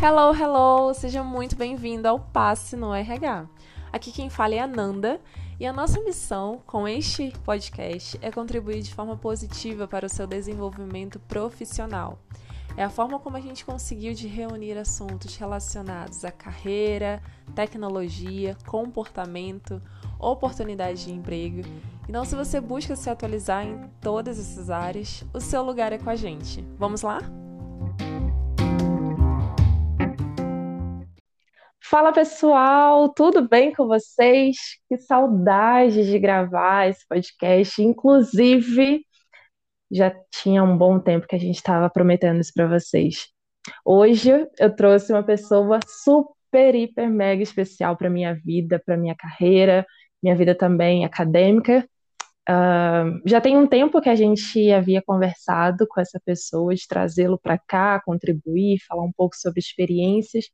Hello, hello! Seja muito bem-vindo ao Passe no RH. Aqui quem fala é a Nanda e a nossa missão com este podcast é contribuir de forma positiva para o seu desenvolvimento profissional. É a forma como a gente conseguiu de reunir assuntos relacionados à carreira, tecnologia, comportamento, oportunidade de emprego. Então, se você busca se atualizar em todas essas áreas, o seu lugar é com a gente. Vamos lá? Fala pessoal, tudo bem com vocês? Que saudade de gravar esse podcast. Inclusive, já tinha um bom tempo que a gente estava prometendo isso para vocês. Hoje eu trouxe uma pessoa super, hiper, mega especial para minha vida, para minha carreira, minha vida também acadêmica, Uh, já tem um tempo que a gente havia conversado com essa pessoa, de trazê-lo para cá, contribuir, falar um pouco sobre experiências,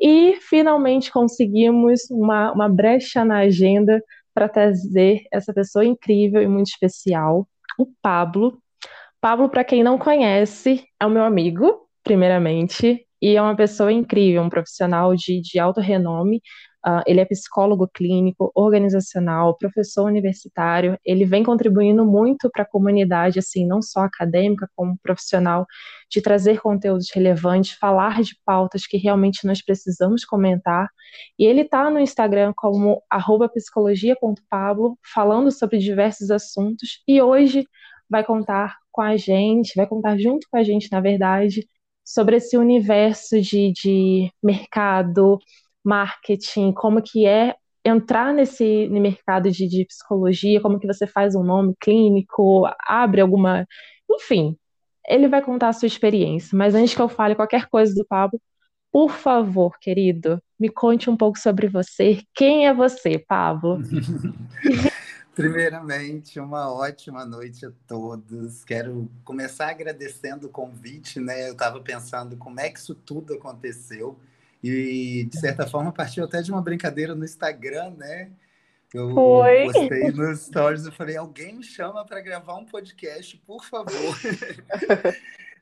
e finalmente conseguimos uma, uma brecha na agenda para trazer essa pessoa incrível e muito especial, o Pablo. Pablo, para quem não conhece, é o meu amigo, primeiramente, e é uma pessoa incrível, um profissional de, de alto renome, Uh, ele é psicólogo clínico, organizacional, professor universitário. Ele vem contribuindo muito para a comunidade, assim, não só acadêmica, como profissional, de trazer conteúdos relevantes, falar de pautas que realmente nós precisamos comentar. E ele está no Instagram como psicologia.pablo, falando sobre diversos assuntos. E hoje vai contar com a gente, vai contar junto com a gente, na verdade, sobre esse universo de, de mercado, marketing, como que é entrar nesse mercado de, de, psicologia, como que você faz um nome clínico, abre alguma, enfim, ele vai contar a sua experiência. Mas antes que eu fale qualquer coisa do Pablo, por favor, querido, me conte um pouco sobre você. Quem é você, Pablo? Primeiramente, uma ótima noite a todos. Quero começar agradecendo o convite, né? Eu estava pensando como é que isso tudo aconteceu. E, de certa forma, partiu até de uma brincadeira no Instagram, né? Eu Foi. postei nos stories, eu falei, alguém me chama para gravar um podcast, por favor.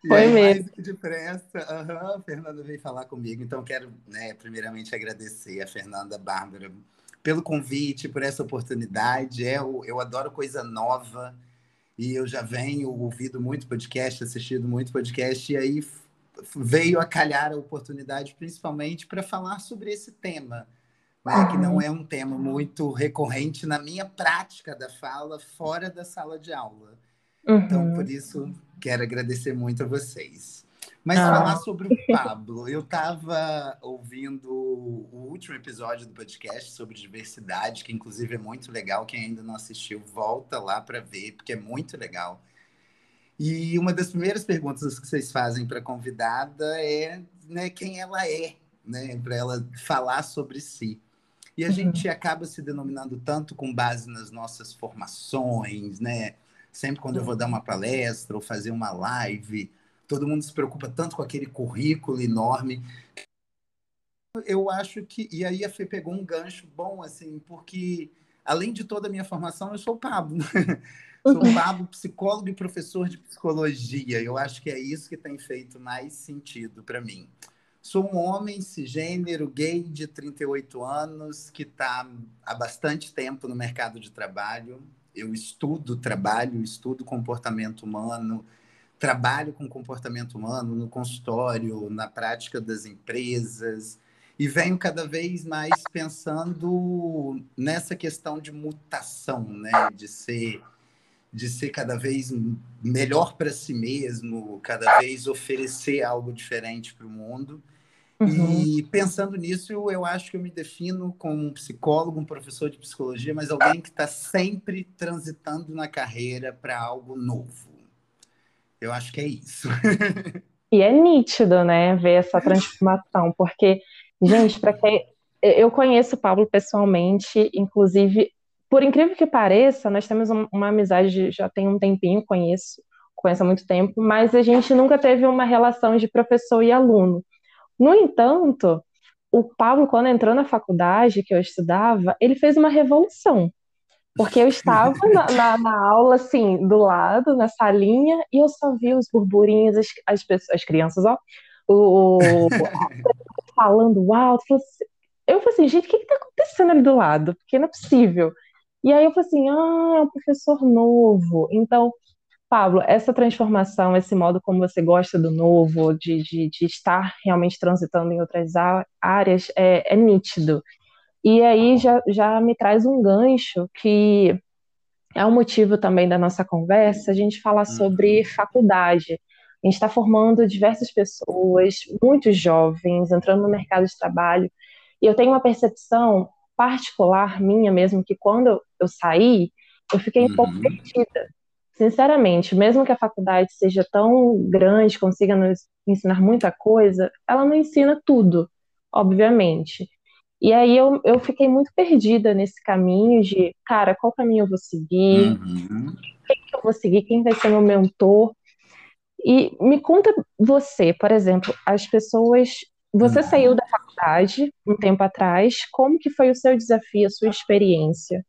Foi aí, mesmo. Mais que depressa. Uhum, a Fernanda veio falar comigo, então quero, né, primeiramente, agradecer a Fernanda Bárbara pelo convite, por essa oportunidade. É, eu, eu adoro coisa nova e eu já venho ouvido muito podcast, assistido muito podcast, e aí veio a calhar a oportunidade, principalmente para falar sobre esse tema, né, que não é um tema muito recorrente na minha prática da fala fora da sala de aula. Então, uhum. Então, por isso, quero agradecer muito a vocês. Mas ah. falar sobre o Pablo, eu estava ouvindo o último episódio do podcast sobre diversidade, que inclusive é muito legal. Quem ainda não assistiu, volta lá para ver, porque é muito legal. E uma das primeiras perguntas que vocês fazem para a convidada é né, quem ela é, né, para ela falar sobre si. E a uhum. gente acaba se denominando tanto com base nas nossas formações, né? Sempre quando eu vou dar uma palestra ou fazer uma live, todo mundo se preocupa tanto com aquele currículo enorme. Eu acho que. E aí a Fê pegou um gancho bom, assim, porque além de toda a minha formação, eu sou o Pablo. Sou Pablo, psicólogo e professor de psicologia. Eu acho que é isso que tem feito mais sentido para mim. Sou um homem cisgênero, gay de 38 anos, que está há bastante tempo no mercado de trabalho. Eu estudo trabalho, estudo comportamento humano, trabalho com comportamento humano no consultório, na prática das empresas, e venho cada vez mais pensando nessa questão de mutação, né? de ser de ser cada vez melhor para si mesmo, cada vez oferecer algo diferente para o mundo. Uhum. E pensando nisso, eu acho que eu me defino como um psicólogo, um professor de psicologia, mas alguém que está sempre transitando na carreira para algo novo. Eu acho que é isso. e é nítido, né, ver essa transformação, porque, gente, para quem eu conheço o Pablo pessoalmente, inclusive por incrível que pareça, nós temos uma amizade já tem um tempinho, conheço, conheço há muito tempo, mas a gente nunca teve uma relação de professor e aluno. No entanto, o Pablo, quando entrou na faculdade que eu estudava, ele fez uma revolução. Porque eu estava na, na, na, aula, assim, do lado, na salinha, e eu só vi os burburinhos, as, as, pessoas, as crianças, ó, o, falando alto. Eu falei assim, gente, o que está acontecendo ali do lado? Porque não é possível. E aí eu falei assim, ah, é um professor novo. Então, Pablo, essa transformação, esse modo como você gosta do novo, de, de, de estar realmente transitando em outras áreas, é, é nítido. E aí já, já me traz um gancho que é um motivo também da nossa conversa, a gente falar sobre uhum. faculdade. A gente está formando diversas pessoas, muitos jovens, entrando no mercado de trabalho. E eu tenho uma percepção particular minha mesmo, que quando eu saí, eu fiquei um pouco uhum. perdida. Sinceramente, mesmo que a faculdade seja tão grande, consiga nos ensinar muita coisa, ela não ensina tudo, obviamente. E aí eu, eu fiquei muito perdida nesse caminho de, cara, qual caminho eu vou seguir? Uhum. Quem eu vou seguir? Quem vai ser meu mentor? E me conta você, por exemplo, as pessoas. Você uhum. saiu da faculdade um tempo atrás, como que foi o seu desafio, a sua experiência?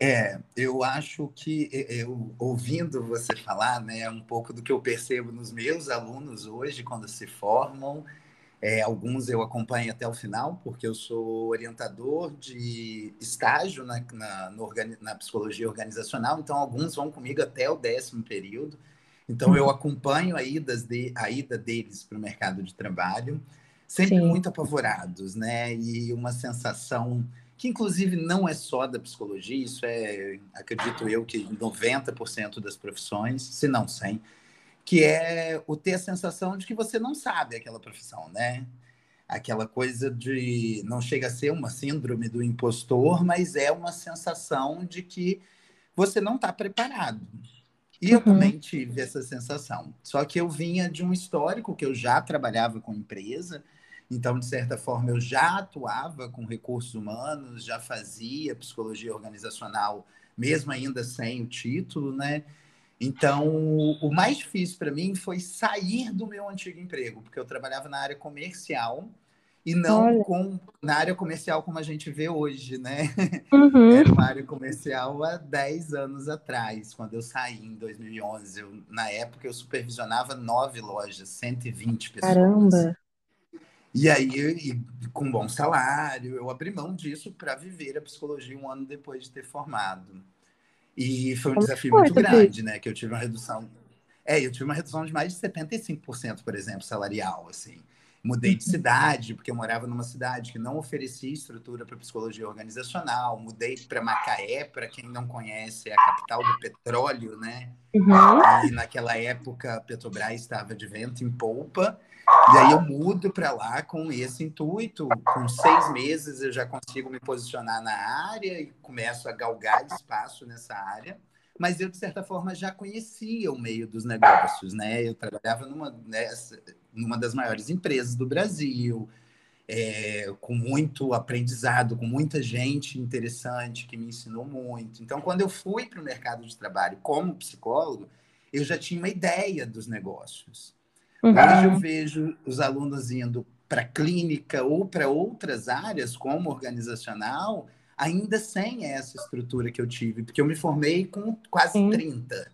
É, eu acho que eu ouvindo você falar, né, um pouco do que eu percebo nos meus alunos hoje quando se formam. É, alguns eu acompanho até o final, porque eu sou orientador de estágio na, na, no, na psicologia organizacional, então alguns vão comigo até o décimo período. Então eu uhum. acompanho a, idas de, a ida deles para o mercado de trabalho, sempre Sim. muito apavorados, né? E uma sensação que inclusive não é só da psicologia, isso é, acredito eu, que 90% das profissões, se não 100%, que é o ter a sensação de que você não sabe aquela profissão, né? Aquela coisa de não chega a ser uma síndrome do impostor, mas é uma sensação de que você não está preparado. E eu uhum. também tive essa sensação. Só que eu vinha de um histórico que eu já trabalhava com empresa, então, de certa forma, eu já atuava com recursos humanos, já fazia psicologia organizacional, mesmo ainda sem o título, né? Então, o mais difícil para mim foi sair do meu antigo emprego, porque eu trabalhava na área comercial e não Olha. com, na área comercial como a gente vê hoje, né? Uhum. Era uma área comercial há 10 anos atrás, quando eu saí em 2011. Eu, na época, eu supervisionava nove lojas, 120 pessoas. Caramba! E aí, e, com bom salário, eu abri mão disso para viver a psicologia um ano depois de ter formado. E foi um Como desafio foi, muito grande, né? Que eu tive uma redução. É, eu tive uma redução de mais de 75%, por exemplo, salarial, assim. Mudei de uhum. cidade, porque eu morava numa cidade que não oferecia estrutura para psicologia organizacional. Mudei para Macaé, para quem não conhece, é a capital do petróleo, né? Uhum. E naquela época a Petrobras estava de vento em polpa. E aí eu mudo para lá com esse intuito. Com seis meses eu já consigo me posicionar na área e começo a galgar espaço nessa área. Mas eu, de certa forma, já conhecia o meio dos negócios, né? Eu trabalhava numa, nessa, numa das maiores empresas do Brasil, é, com muito aprendizado, com muita gente interessante que me ensinou muito. Então, quando eu fui para o mercado de trabalho como psicólogo, eu já tinha uma ideia dos negócios. Uhum. Hoje eu vejo os alunos indo para clínica ou para outras áreas, como organizacional, ainda sem essa estrutura que eu tive, porque eu me formei com quase Sim. 30.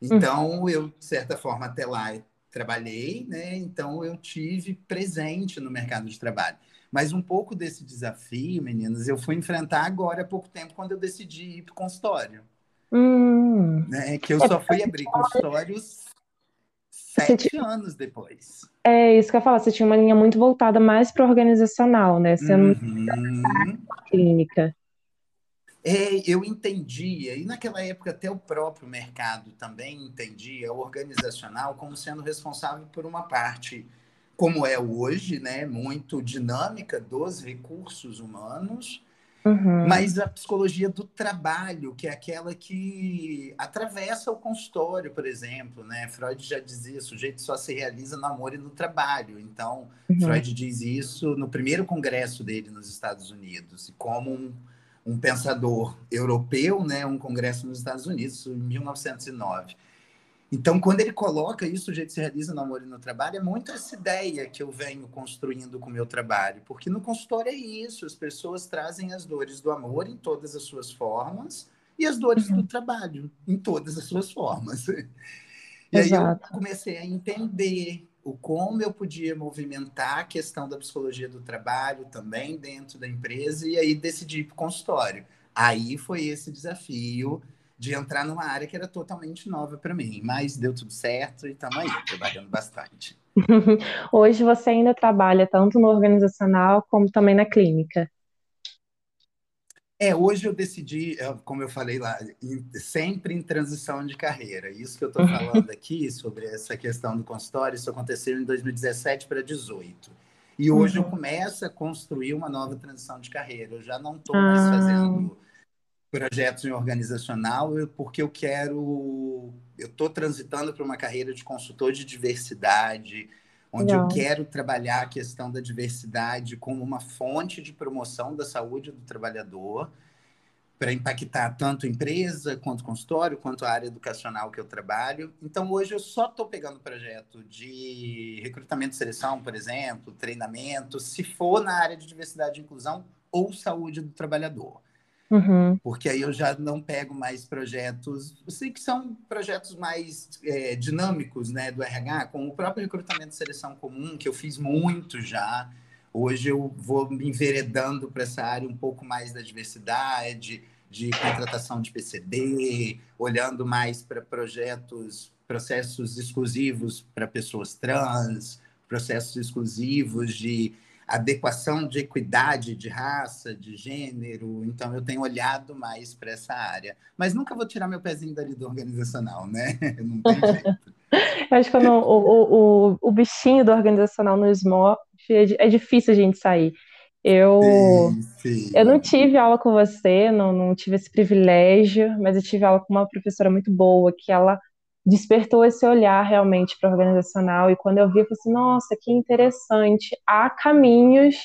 Então, eu, de certa forma, até lá trabalhei, né? Então, eu tive presente no mercado de trabalho. Mas um pouco desse desafio, meninas, eu fui enfrentar agora há pouco tempo, quando eu decidi ir para o consultório. Hum. Né? Que eu é só fui abrir consultórios sete tinha... anos depois. É isso que eu ia falar, você tinha uma linha muito voltada mais para organizacional, né? Você uhum. não clínica. É, eu entendia, e naquela época até o próprio mercado também entendia o organizacional como sendo responsável por uma parte, como é hoje, né, muito dinâmica dos recursos humanos, Uhum. Mas a psicologia do trabalho, que é aquela que atravessa o consultório, por exemplo, né? Freud já dizia, o sujeito só se realiza no amor e no trabalho. Então, uhum. Freud diz isso no primeiro congresso dele nos Estados Unidos, e como um, um pensador europeu, né? Um congresso nos Estados Unidos, em 1909. Então, quando ele coloca isso, o jeito se realiza no amor e no trabalho, é muito essa ideia que eu venho construindo com o meu trabalho. Porque no consultório é isso, as pessoas trazem as dores do amor em todas as suas formas e as dores uhum. do trabalho em todas as suas formas. E Exato. aí eu comecei a entender o como eu podia movimentar a questão da psicologia do trabalho também dentro da empresa e aí decidi ir para o consultório. Aí foi esse desafio de entrar numa área que era totalmente nova para mim, mas deu tudo certo e estamos aí, trabalhando bastante. Hoje você ainda trabalha tanto no organizacional como também na clínica. É, hoje eu decidi, como eu falei lá, sempre em transição de carreira. Isso que eu estou falando aqui sobre essa questão do consultório, isso aconteceu em 2017 para 2018. E hoje uhum. eu começo a construir uma nova transição de carreira. Eu já não estou mais ah. fazendo projetos em organizacional, porque eu quero. Eu estou transitando para uma carreira de consultor de diversidade, onde Não. eu quero trabalhar a questão da diversidade como uma fonte de promoção da saúde do trabalhador, para impactar tanto a empresa, quanto o consultório, quanto a área educacional que eu trabalho. Então, hoje eu só estou pegando projeto de recrutamento e seleção, por exemplo, treinamento, se for na área de diversidade e inclusão ou saúde do trabalhador. Uhum. Porque aí eu já não pego mais projetos, eu sei que são projetos mais é, dinâmicos né, do RH, como o próprio recrutamento de seleção comum, que eu fiz muito já. Hoje eu vou me enveredando para essa área um pouco mais da diversidade, de contratação de PCD, olhando mais para projetos, processos exclusivos para pessoas trans, processos exclusivos de adequação de equidade de raça, de gênero. Então, eu tenho olhado mais para essa área. Mas nunca vou tirar meu pezinho dali do organizacional, né? Não tem jeito. acho que o, o, o, bichinho do organizacional nos move, é, é difícil a gente sair. Eu, sim, sim. eu não tive aula com você, não, não tive esse privilégio, mas eu tive aula com uma professora muito boa, que ela despertou esse olhar realmente para organizacional. E quando eu vi, eu falei assim: nossa, que interessante, há caminhos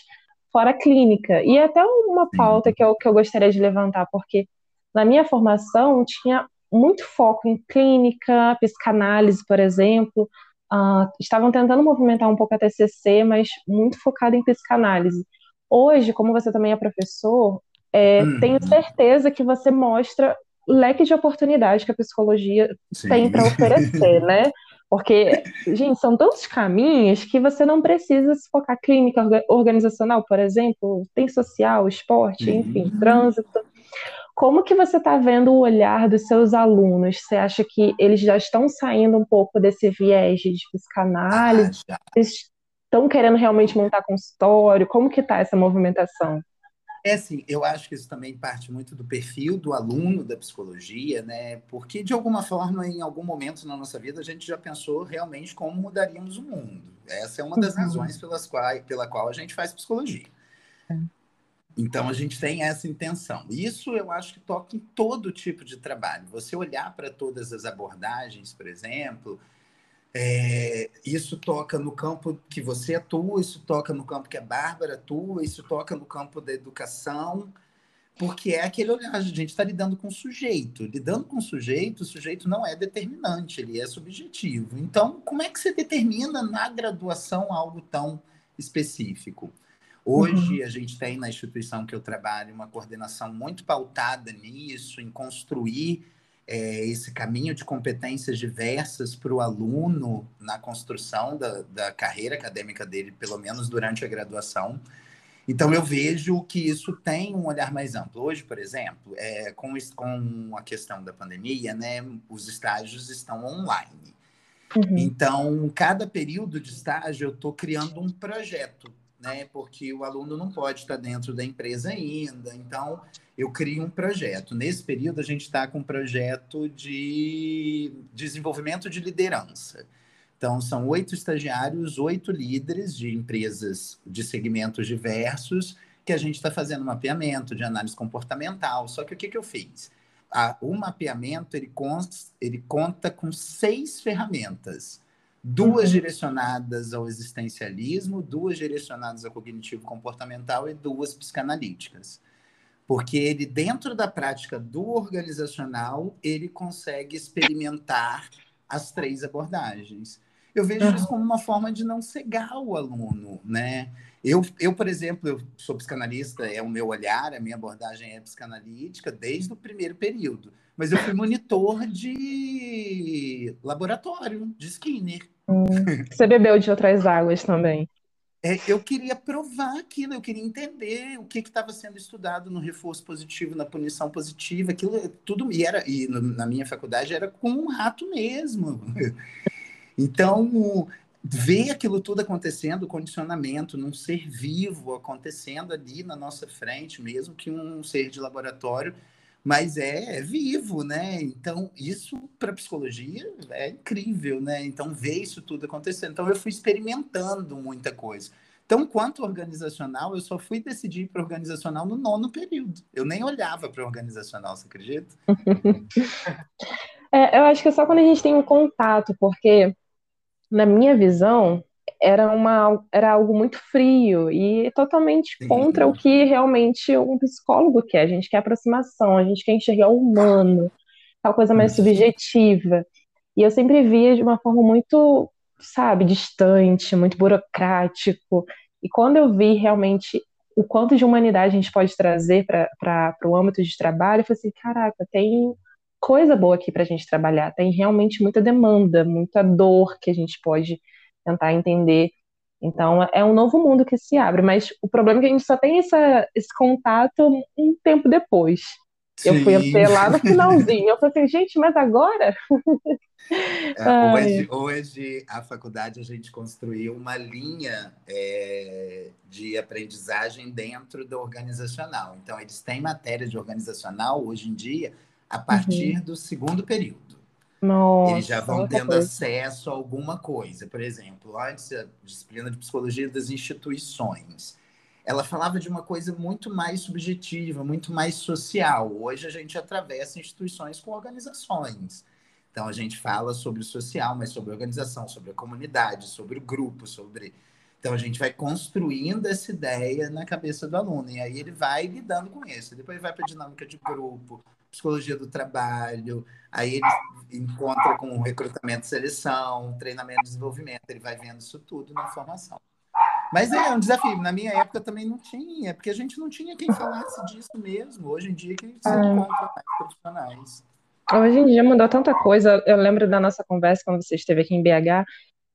fora a clínica. E é até uma pauta que eu, que eu gostaria de levantar, porque na minha formação tinha muito foco em clínica, psicanálise, por exemplo. Uh, estavam tentando movimentar um pouco a TCC, mas muito focado em psicanálise. Hoje, como você também é professor, é, uhum. tenho certeza que você mostra leque de oportunidade que a psicologia Sim. tem para oferecer, né? Porque, gente, são tantos caminhos que você não precisa se focar clínica organizacional, por exemplo, tem social, esporte, enfim, trânsito. Como que você está vendo o olhar dos seus alunos? Você acha que eles já estão saindo um pouco desse viés de psicanálise? Ah, estão querendo realmente montar consultório? Como que está essa movimentação? É assim, eu acho que isso também parte muito do perfil do aluno da psicologia, né? Porque de alguma forma, em algum momento na nossa vida, a gente já pensou realmente como mudaríamos o mundo. Essa é uma das uhum. razões pelas quais, pela qual a gente faz psicologia. É. Então a gente tem essa intenção. Isso eu acho que toca em todo tipo de trabalho. Você olhar para todas as abordagens, por exemplo, é, isso toca no campo que você atua, isso toca no campo que a Bárbara atua, isso toca no campo da educação, porque é aquele olhar, a gente está lidando com o sujeito. Lidando com o sujeito, o sujeito não é determinante, ele é subjetivo. Então, como é que você determina na graduação algo tão específico? Hoje, uhum. a gente tem na instituição que eu trabalho uma coordenação muito pautada nisso, em construir é, esse caminho de competências diversas para o aluno na construção da, da carreira acadêmica dele, pelo menos durante a graduação. Então, eu vejo que isso tem um olhar mais amplo. Hoje, por exemplo, é, com, com a questão da pandemia, né, os estágios estão online. Uhum. Então, cada período de estágio, eu estou criando um projeto, né, porque o aluno não pode estar dentro da empresa ainda. Então, eu crio um projeto. Nesse período, a gente está com um projeto de desenvolvimento de liderança. Então, são oito estagiários, oito líderes de empresas de segmentos diversos, que a gente está fazendo mapeamento de análise comportamental. Só que o que, que eu fiz? o mapeamento ele, consta, ele conta com seis ferramentas. Duas direcionadas ao existencialismo, duas direcionadas ao cognitivo comportamental e duas psicanalíticas porque ele dentro da prática do organizacional ele consegue experimentar as três abordagens. Eu vejo isso como uma forma de não cegar o aluno, né? Eu, eu, por exemplo, eu sou psicanalista, é o meu olhar, a minha abordagem é psicanalítica desde o primeiro período. Mas eu fui monitor de laboratório, de Skinner. Hum. Você bebeu de outras águas também? É, eu queria provar aquilo, eu queria entender o que estava sendo estudado no reforço positivo, na punição positiva, aquilo tudo e era e no, na minha faculdade era com um rato mesmo. Então ver aquilo tudo acontecendo, o condicionamento num ser vivo acontecendo ali na nossa frente, mesmo que um ser de laboratório, mas é, é vivo, né? Então, isso para psicologia é incrível, né? Então, ver isso tudo acontecendo. Então, eu fui experimentando muita coisa. Então, quanto organizacional, eu só fui decidir para organizacional no nono período. Eu nem olhava para organizacional, você acredita? é, eu acho que é só quando a gente tem um contato, porque na minha visão, era, uma, era algo muito frio e totalmente Sim. contra o que realmente um psicólogo quer. A gente quer aproximação, a gente quer enxergar o humano, tal coisa mais Isso. subjetiva. E eu sempre via de uma forma muito, sabe, distante, muito burocrático. E quando eu vi realmente o quanto de humanidade a gente pode trazer para o âmbito de trabalho, eu falei assim: caraca, tem coisa boa aqui para a gente trabalhar, tem realmente muita demanda, muita dor que a gente pode tentar entender. Então, é um novo mundo que se abre, mas o problema é que a gente só tem essa, esse contato um tempo depois. Sim. Eu fui até lá no finalzinho. Eu falei assim, gente, mas agora? É, hoje, hoje, a faculdade, a gente construiu uma linha é, de aprendizagem dentro do organizacional. Então, eles têm matéria de organizacional, hoje em dia, a partir uhum. do segundo período. Nossa, eles já vão tendo coisa. acesso a alguma coisa. Por exemplo, antes a disciplina de psicologia das instituições. Ela falava de uma coisa muito mais subjetiva, muito mais social. Hoje a gente atravessa instituições com organizações. Então a gente fala sobre o social, mas sobre a organização, sobre a comunidade, sobre o grupo, sobre. Então a gente vai construindo essa ideia na cabeça do aluno e aí ele vai lidando com isso. Depois vai para a dinâmica de grupo, psicologia do trabalho, aí ele encontra com recrutamento seleção, treinamento e desenvolvimento, ele vai vendo isso tudo na formação. Mas é um desafio. Na minha época também não tinha, porque a gente não tinha quem falasse disso mesmo. Hoje em dia que se é. encontra mais profissionais. Hoje em dia mudou tanta coisa. Eu lembro da nossa conversa quando você esteve aqui em BH,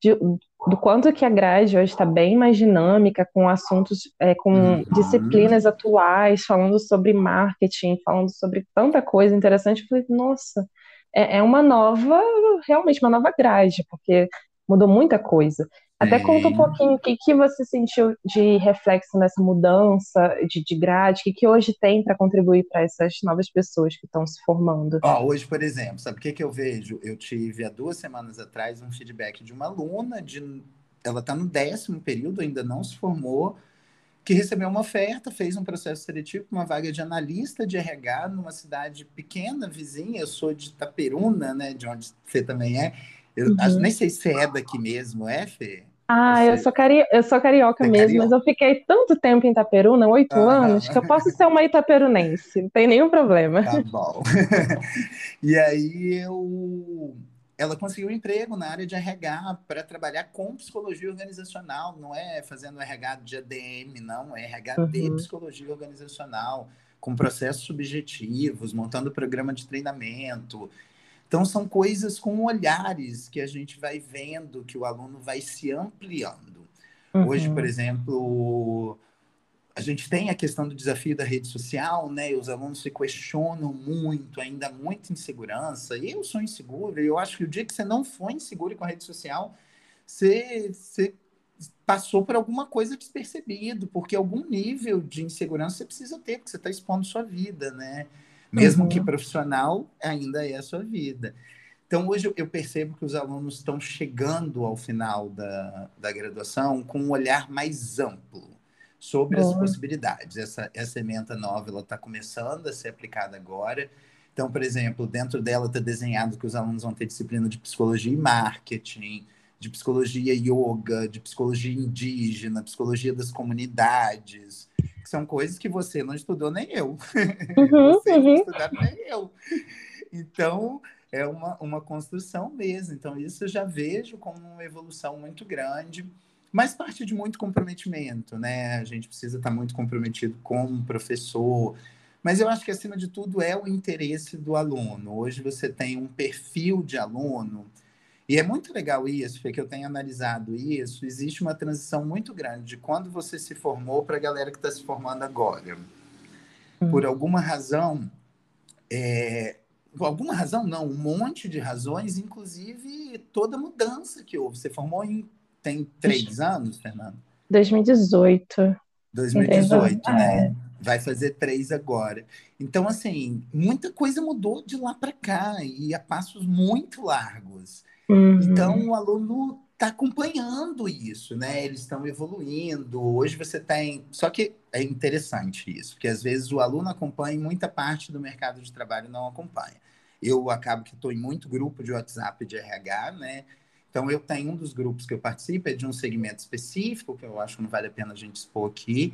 de, do quanto que a grade hoje está bem mais dinâmica, com assuntos, é, com uhum. disciplinas atuais, falando sobre marketing, falando sobre tanta coisa interessante. Eu falei, nossa, é, é uma nova, realmente uma nova grade, porque mudou muita coisa. Até conta um pouquinho o que, que você sentiu de reflexo nessa mudança de, de grade, o que, que hoje tem para contribuir para essas novas pessoas que estão se formando. Ó, hoje, por exemplo, sabe o que, que eu vejo? Eu tive há duas semanas atrás um feedback de uma aluna, de, ela está no décimo período, ainda não se formou, que recebeu uma oferta, fez um processo seletivo uma vaga de analista de RH numa cidade pequena, vizinha. Eu sou de Itaperuna, né, de onde você também é. Eu uhum. acho, nem sei se é daqui mesmo, é, Fê? Ah, eu sou, cari... eu sou carioca é mesmo, carioca? mas eu fiquei tanto tempo em Itaperuna, oito anos, que eu posso ser uma itaperunense, não tem nenhum problema. Tá bom. e aí eu... ela conseguiu um emprego na área de RH para trabalhar com psicologia organizacional, não é fazendo RH de ADM, não, é RH uhum. de psicologia organizacional, com processos subjetivos, montando programa de treinamento, então, são coisas com olhares que a gente vai vendo que o aluno vai se ampliando. Uhum. Hoje, por exemplo, a gente tem a questão do desafio da rede social, né? E os alunos se questionam muito, ainda muita insegurança. E eu sou inseguro, e eu acho que o dia que você não for inseguro com a rede social, você, você passou por alguma coisa despercebido, porque algum nível de insegurança você precisa ter, porque você está expondo sua vida, né? Mesmo uhum. que profissional, ainda é a sua vida. Então, hoje eu percebo que os alunos estão chegando ao final da, da graduação com um olhar mais amplo sobre as possibilidades. Essa, essa ementa nova está começando a ser aplicada agora. Então, por exemplo, dentro dela está desenhado que os alunos vão ter disciplina de psicologia e marketing, de psicologia yoga, de psicologia indígena, psicologia das comunidades, que são coisas que você não estudou nem eu. Uhum, você uhum. não estudou nem eu. Então, é uma, uma construção mesmo. Então, isso eu já vejo como uma evolução muito grande, mas parte de muito comprometimento, né? A gente precisa estar muito comprometido como professor, Mas eu acho que, acima de tudo, é o interesse do aluno. Hoje você tem um perfil de aluno, e é muito legal isso, porque eu tenho analisado isso. Existe uma transição muito grande de quando você se formou para a galera que está se formando agora. Hum. Por alguma razão, é, por alguma razão não, um monte de razões, inclusive toda mudança que houve. Você formou em tem três anos, Fernando? 2018. 2018, né? É. Vai fazer três agora. Então, assim, muita coisa mudou de lá para cá e a passos muito largos. Uhum. Então, o aluno está acompanhando isso, né? Eles estão evoluindo. Hoje você tem. Só que é interessante isso, porque às vezes o aluno acompanha e muita parte do mercado de trabalho não acompanha. Eu acabo que estou em muito grupo de WhatsApp de RH, né? Então, eu tenho um dos grupos que eu participo, é de um segmento específico, que eu acho que não vale a pena a gente expor aqui,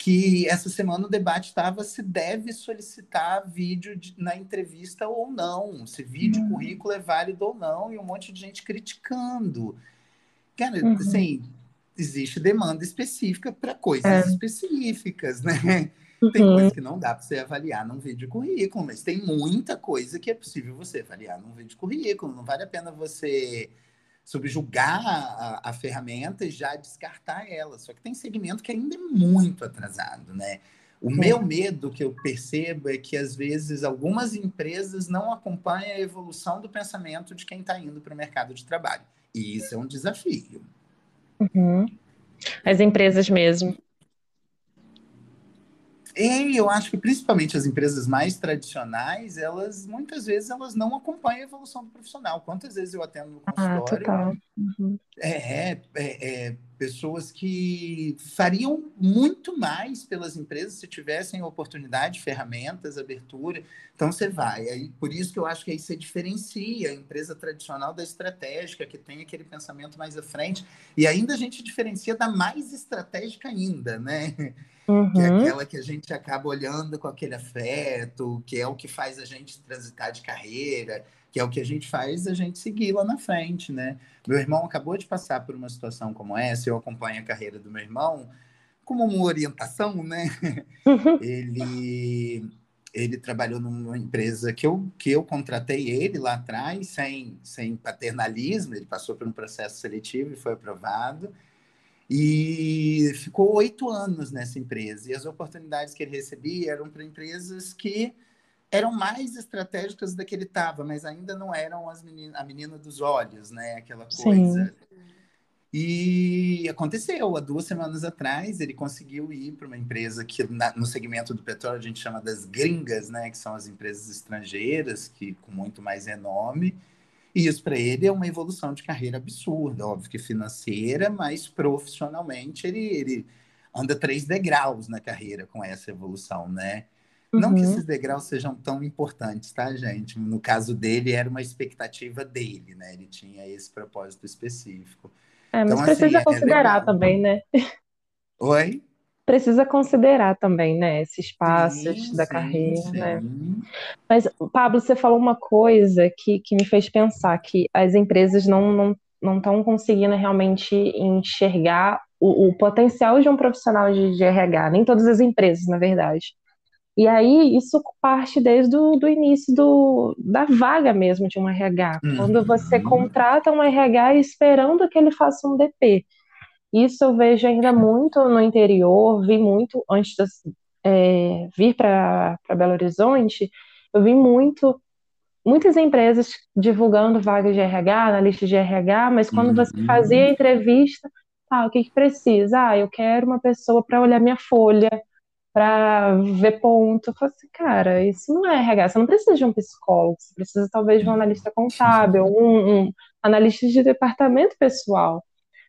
que essa semana o debate estava se deve solicitar vídeo de, na entrevista ou não, se vídeo uhum. currículo é válido ou não, e um monte de gente criticando. Cara, uhum. assim, existe demanda específica para coisas é. específicas, né? Uhum. Tem coisa que não dá para você avaliar num vídeo currículo, mas tem muita coisa que é possível você avaliar num vídeo currículo. Não vale a pena você subjugar a, a, ferramenta e já descartar ela. Só que tem segmento que ainda é muito atrasado, né? O meu medo que eu percebo é que, às vezes, algumas empresas não acompanham a evolução do pensamento de quem está indo para o mercado de trabalho. E isso é um desafio. Uhum. As empresas mesmo. E eu acho que principalmente as empresas mais tradicionais, elas muitas vezes elas não acompanham a evolução do profissional. Quantas vezes eu atendo no ah, consultório? Ah, uhum. é, é, é, pessoas que fariam muito mais pelas empresas se tivessem oportunidade, ferramentas, abertura. Então você vai. Aí, por isso que eu acho que aí você diferencia a empresa tradicional da estratégica, que tem aquele pensamento mais à frente. E ainda a gente diferencia da mais estratégica ainda, né? Uhum. Que é uhum. aquela que a gente acaba olhando com aquele afeto, que é o que faz a gente transitar de carreira, que é o que a gente faz a gente seguir lá na frente, né? Meu irmão acabou de passar por uma situação como essa, eu acompanho a carreira do meu irmão como uma orientação, né? Uhum. Ele ele trabalhou numa empresa que eu, que eu contratei ele lá atrás, sem, sem paternalismo, ele passou por um processo seletivo e foi aprovado. E ficou oito anos nessa empresa. E as oportunidades que ele recebia eram para empresas que eram mais estratégicas da que ele estava, mas ainda não eram as menina, a menina dos olhos, né? Aquela coisa. Sim. E aconteceu, há duas semanas atrás, ele conseguiu ir para uma empresa que na, no segmento do petróleo a gente chama das gringas, né? Que são as empresas estrangeiras, que com muito mais renome. E isso para ele é uma evolução de carreira absurda, óbvio que financeira, mas profissionalmente ele, ele anda três degraus na carreira com essa evolução, né? Uhum. Não que uhum. esses degraus sejam tão importantes, tá, gente? No caso dele, era uma expectativa dele, né? Ele tinha esse propósito específico. É, mas então, precisa assim, é considerar é também, né? Oi? precisa considerar também, né, esses passos sim, da sim, carreira, né? sim. né? Mas, Pablo, você falou uma coisa que, que me fez pensar que as empresas não não não estão conseguindo realmente enxergar o, o, potencial de um profissional de, de, RH, nem todas as empresas, na verdade. E aí, isso parte desde o do início do, da vaga mesmo de um RH. Uhum. Quando você contrata um RH esperando que ele faça um DP. Isso eu vejo ainda muito no interior, vi muito antes de é, vir para Belo Horizonte, eu vi muito muitas empresas divulgando vagas de RH na lista de RH, mas quando você uhum. fazia a entrevista, ah, o que, que precisa? Ah, eu quero uma pessoa para olhar minha folha, para ver ponto. Eu falei assim, cara, isso não é RH, você não precisa de um psicólogo, você precisa talvez de um analista contábil, um, um analista de departamento pessoal.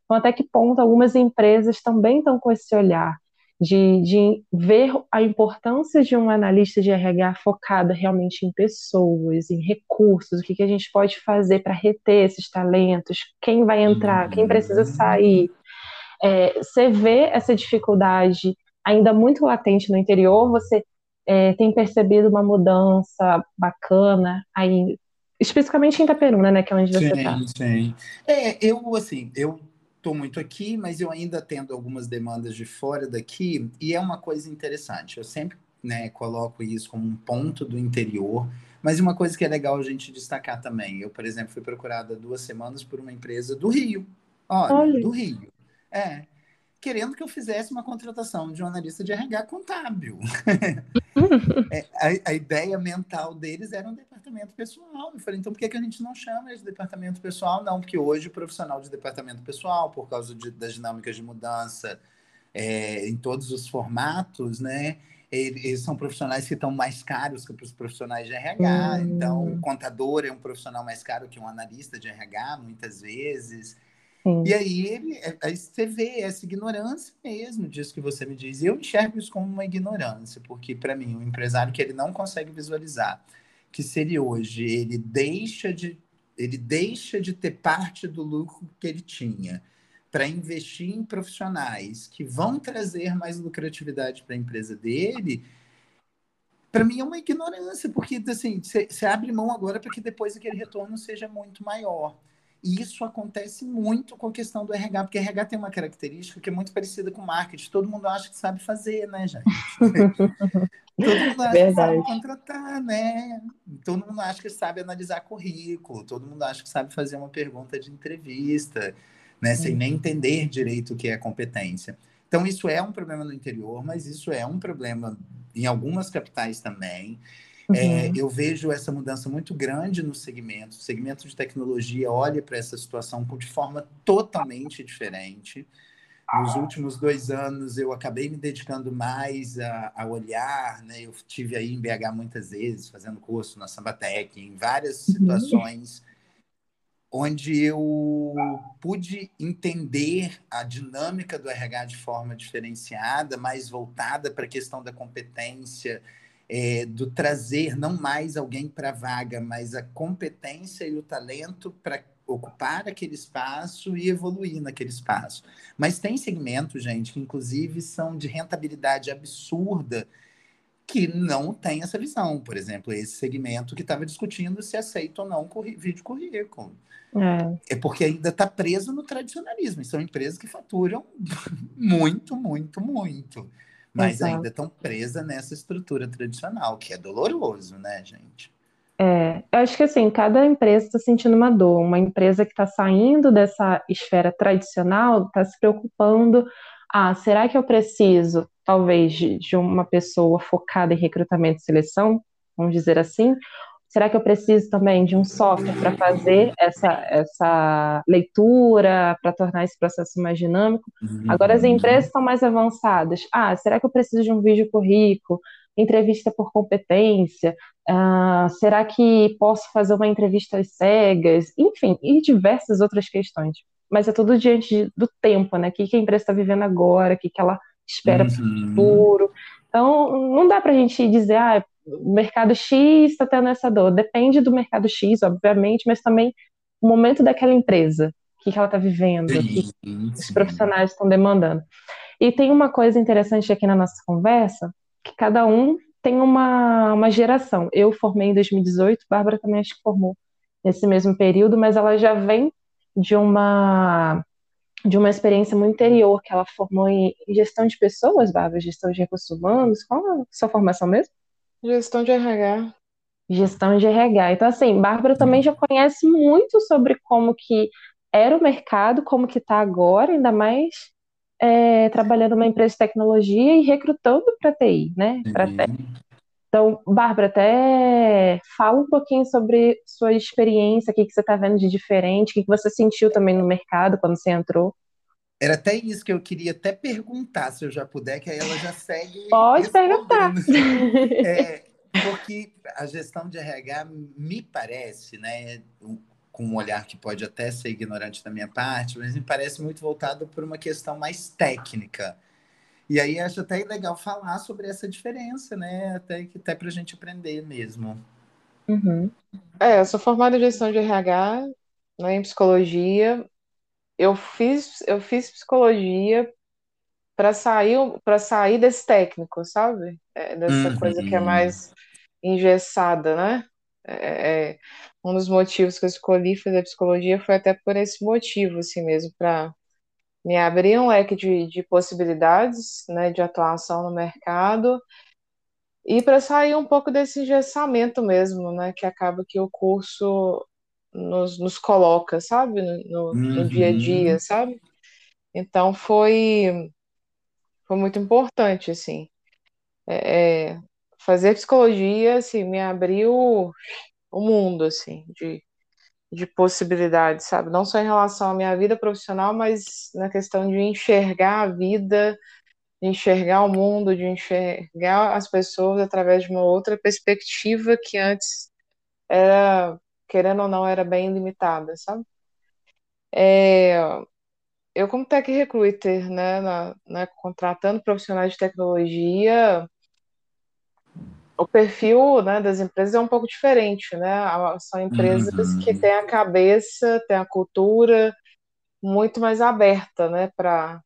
Então, até que ponto algumas empresas também estão com esse olhar de, de ver a importância de um analista de RH focada realmente em pessoas, em recursos, o que, que a gente pode fazer para reter esses talentos, quem vai entrar, quem precisa sair. É, você vê essa dificuldade ainda muito latente no interior, você é, tem percebido uma mudança bacana aí, especificamente em Itaperuna, né, que é onde você está. Sim, sim. É, eu, assim, eu estou muito aqui, mas eu ainda tendo algumas demandas de fora daqui, e é uma coisa interessante. Eu sempre né, coloco isso como um ponto do interior. Mas uma coisa que é legal a gente destacar também, eu, por exemplo, fui procurada duas semanas por uma empresa do Rio. Olha, Olha. do Rio. É. Querendo que eu fizesse uma contratação de um analista de RH contábil. é, a, a, ideia mental deles era um departamento pessoal. Eu falei, então por que, que a gente não chama de departamento pessoal? Não, porque hoje o profissional de departamento pessoal, por causa de, das dinâmicas de mudança é, em todos os formatos, né? eles são profissionais que estão mais caros que os profissionais de RH. Hum. Então, o contador é um profissional mais caro que um analista de RH, muitas vezes. Sim. E aí, é, aí você vê essa ignorância mesmo disso que você me diz. Eu enxergo isso como uma ignorância, porque para mim, um empresário que ele não consegue visualizar que se ele hoje ele deixa de ele deixa de ter parte do lucro que ele tinha para investir em profissionais que vão trazer mais lucratividade para a empresa dele, para mim é uma ignorância, porque assim, você abre mão agora para que depois aquele retorno seja muito maior. E isso acontece muito com a questão do RH, porque RH tem uma característica que é muito parecida com marketing. Todo mundo acha que sabe fazer, né, gente? todo mundo acha Verdade. que sabe contratar, né? Todo mundo acha que sabe analisar currículo, todo mundo acha que sabe fazer uma pergunta de entrevista né? Sem nem entender direito o que é competência. Então, isso é um problema no interior, mas isso é um problema em algumas capitais também. É, uhum. É, eu vejo essa mudança muito grande no segmento. O segmento de tecnologia olha para essa situação de forma totalmente diferente. Nos últimos dois anos, eu acabei me dedicando mais a, a olhar. Né? Eu tive aí em BH muitas vezes, fazendo curso na Sambatec, em várias uhum. situações. Uhum onde eu pude entender a dinâmica do RH de forma diferenciada, mais voltada para a questão da competência, é, do trazer não mais alguém para a vaga, mas a competência e o talento para ocupar aquele espaço e evoluir naquele espaço. Mas tem segmentos, gente, que inclusive são de rentabilidade absurda que não tem essa visão. Por exemplo, esse segmento que estava discutindo se aceita ou não vídeo currículo. É. é porque ainda está preso no tradicionalismo. E são empresas que faturam muito, muito, muito. Mas Exato. ainda estão presas nessa estrutura tradicional, que é doloroso, né, gente? É, eu acho que assim, cada empresa está sentindo uma dor. Uma empresa que está saindo dessa esfera tradicional está se preocupando. Ah, será que eu preciso talvez de, de uma pessoa focada em recrutamento e seleção, vamos dizer assim, será que eu preciso também de um software para fazer essa, essa leitura, para tornar esse processo mais dinâmico? Agora as empresas estão mais avançadas. Ah, será que eu preciso de um vídeo currículo, entrevista por competência? Ah, será que posso fazer uma entrevista às cegas? Enfim, e diversas outras questões. Mas é tudo diante do tempo, né? O que a empresa está vivendo agora, o que ela espera para o uhum. futuro. Então, não dá para a gente dizer, ah, o mercado X está tendo essa dor. Depende do mercado X, obviamente, mas também o momento daquela empresa, o que, que ela está vivendo, o que os profissionais estão demandando. E tem uma coisa interessante aqui na nossa conversa, que cada um tem uma, uma geração. Eu formei em 2018, Bárbara também acho que formou nesse mesmo período, mas ela já vem de uma de uma experiência muito interior, que ela formou em gestão de pessoas, Bárbara, gestão de recursos humanos. Qual a sua formação mesmo? Gestão de RH. Gestão de RH. Então, assim, Bárbara também já conhece muito sobre como que era o mercado, como que está agora, ainda mais é, trabalhando numa empresa de tecnologia e recrutando para TI, né? Para então, Bárbara, até fala um pouquinho sobre sua experiência, o que, que você está vendo de diferente, o que, que você sentiu também no mercado quando você entrou. Era até isso que eu queria até perguntar, se eu já puder, que aí ela já segue. Pode perguntar. É, porque a gestão de RH me parece, né, com um olhar que pode até ser ignorante da minha parte, mas me parece muito voltado por uma questão mais técnica e aí acho até legal falar sobre essa diferença, né? Até, até para a gente aprender mesmo. Uhum. É, eu sou formada em gestão de RH, né, em psicologia. Eu fiz, eu fiz psicologia para sair para sair desse técnico, sabe? É, dessa uhum. coisa que é mais engessada, né? É, é, um dos motivos que eu escolhi fazer psicologia foi até por esse motivo, assim mesmo, para me abrir um leque de, de possibilidades né, de atuação no mercado E para sair um pouco desse engessamento mesmo, né? Que acaba que o curso nos, nos coloca, sabe? No, no, dia a dia, uhum. sabe? Então foi, foi muito importante, assim. É, é, fazer psicologia, assim, me abriu o mundo, assim, de, de possibilidades, sabe? Não só em relação à minha vida profissional, mas na questão de enxergar a vida, de enxergar o mundo, de enxergar as pessoas através de uma outra perspectiva que antes era, querendo ou não, era bem limitada, sabe? É, eu, como tech recruiter, né, na, né, contratando profissionais de tecnologia, o perfil né, das empresas é um pouco diferente, né? São empresas uhum. que têm a cabeça, têm a cultura muito mais aberta, né, para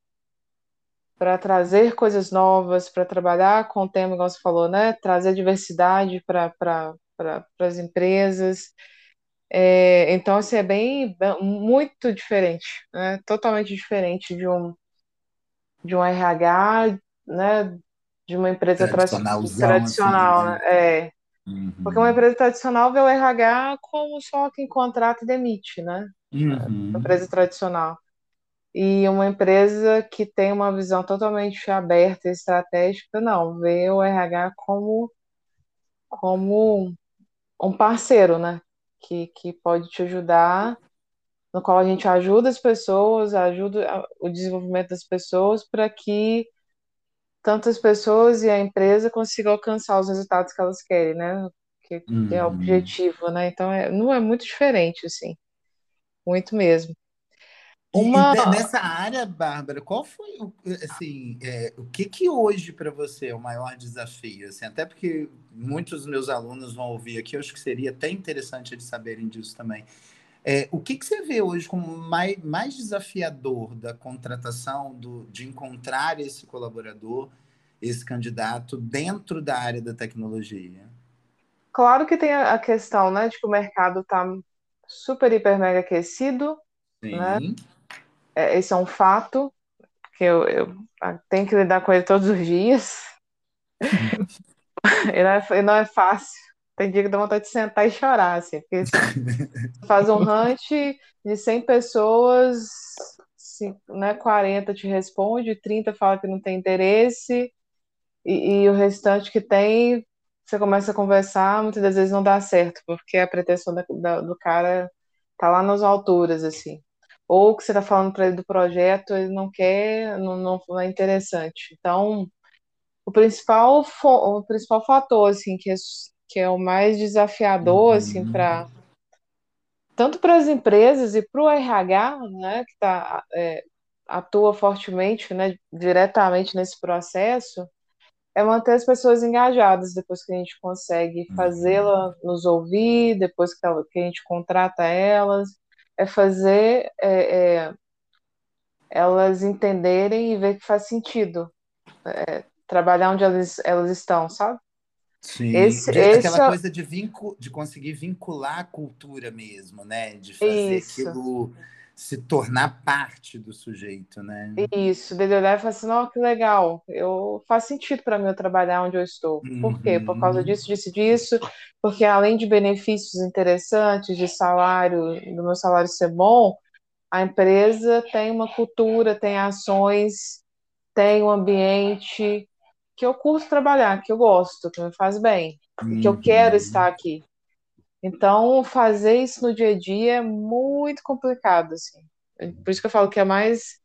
para trazer coisas novas, para trabalhar com o tema, igual você falou, né? Trazer diversidade para pra, as empresas. É, então, assim, é bem, muito diferente, né? Totalmente diferente de um, de um RH, né? De uma empresa tradicional, tradicional assim, né? É. Uhum. Porque uma empresa tradicional vê o RH como só quem contrata e demite, né? Uhum. Uma empresa tradicional. E uma empresa que tem uma visão totalmente aberta e estratégica, não, vê o RH como, como um parceiro, né? Que, que pode te ajudar, no qual a gente ajuda as pessoas, ajuda o desenvolvimento das pessoas para que tantas pessoas e a empresa consigam alcançar os resultados que elas querem, né? Que, que é o objetivo, né? Então, é, não é muito diferente, assim. Muito mesmo. Uma... Nessa área, Bárbara, qual foi assim, é, o que que hoje para você é o maior desafio? Assim, até porque muitos dos meus alunos vão ouvir aqui, eu acho que seria até interessante eles saberem disso também. É, o que, que você vê hoje como mais, mais desafiador da contratação, do, de encontrar esse colaborador, esse candidato dentro da área da tecnologia? Claro que tem a questão né, de que o mercado está super, hiper, mega aquecido. Sim. Né? É, esse é um fato, que eu, eu tenho que lidar com ele todos os dias. e, não é, e não é fácil. Tem dia que dá vontade de sentar e chorar, assim, porque faz um hunt de 100 pessoas, né, 40 te responde, 30 fala que não tem interesse, e, e, o restante que tem, você começa a conversar, muitas das vezes não dá certo, porque a pretensão da, da, do cara tá lá nas alturas, assim ou que você está falando para ele do projeto, ele não quer, não, não é interessante. Então, o principal, o principal fator, assim, que é, que é o mais desafiador, uhum. assim, para tanto para as empresas e para o RH, né, que tá, é, atua fortemente, né, diretamente nesse processo, é manter as pessoas engajadas depois que a gente consegue uhum. fazê-la nos ouvir, depois que, que a gente contrata elas, é fazer é, é, elas entenderem e ver que faz sentido é, trabalhar onde elas, elas estão, sabe? Sim, esse, de, esse aquela é... coisa de, vincu, de conseguir vincular a cultura mesmo, né? De fazer Isso. aquilo se tornar parte do sujeito, né? Isso, de olhar e falar assim, não, que legal, eu faz sentido para mim eu trabalhar onde eu estou. Uhum. Por quê? Por causa uhum. disso, disso, disso, porque além de benefícios interessantes, de salário, do meu salário ser bom, a empresa tem uma cultura, tem ações, tem um ambiente que eu curto trabalhar, que eu gosto, que me faz bem, uhum. que eu quero uhum. estar aqui. Então, fazer isso no dia a dia é muito complicado, assim. Por isso que eu falo que é mais,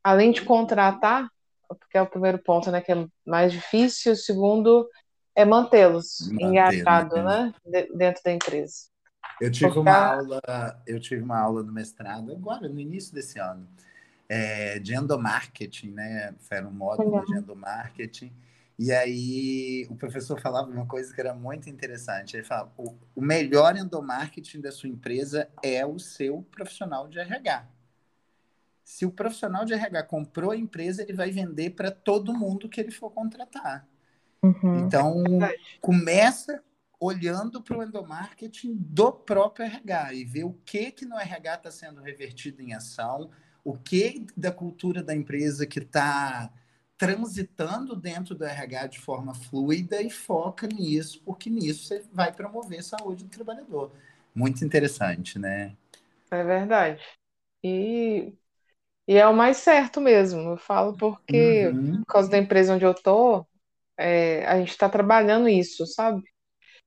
além de contratar, porque é o primeiro ponto, né, que é mais difícil, o segundo é mantê-los engajados, né, dentro da empresa. Eu tive porque... uma aula, eu tive uma aula no mestrado agora, no início desse ano, é, de endomarketing, né, era um módulo de endomarketing, e aí o professor falava uma coisa que era muito interessante. Ele falava: o, o melhor endomarketing da sua empresa é o seu profissional de RH. Se o profissional de RH comprou a empresa, ele vai vender para todo mundo que ele for contratar. Uhum. Então, começa olhando para o endomarketing do próprio RH e ver o que que no RH está sendo revertido em ação, o que da cultura da empresa que está transitando dentro do RH de forma fluida e foca nisso, porque nisso você vai promover a saúde do trabalhador. Muito interessante, né? É verdade. E, e é o mais certo mesmo. Eu falo porque, uhum. por causa da empresa onde eu tô, é, a gente está trabalhando isso, sabe?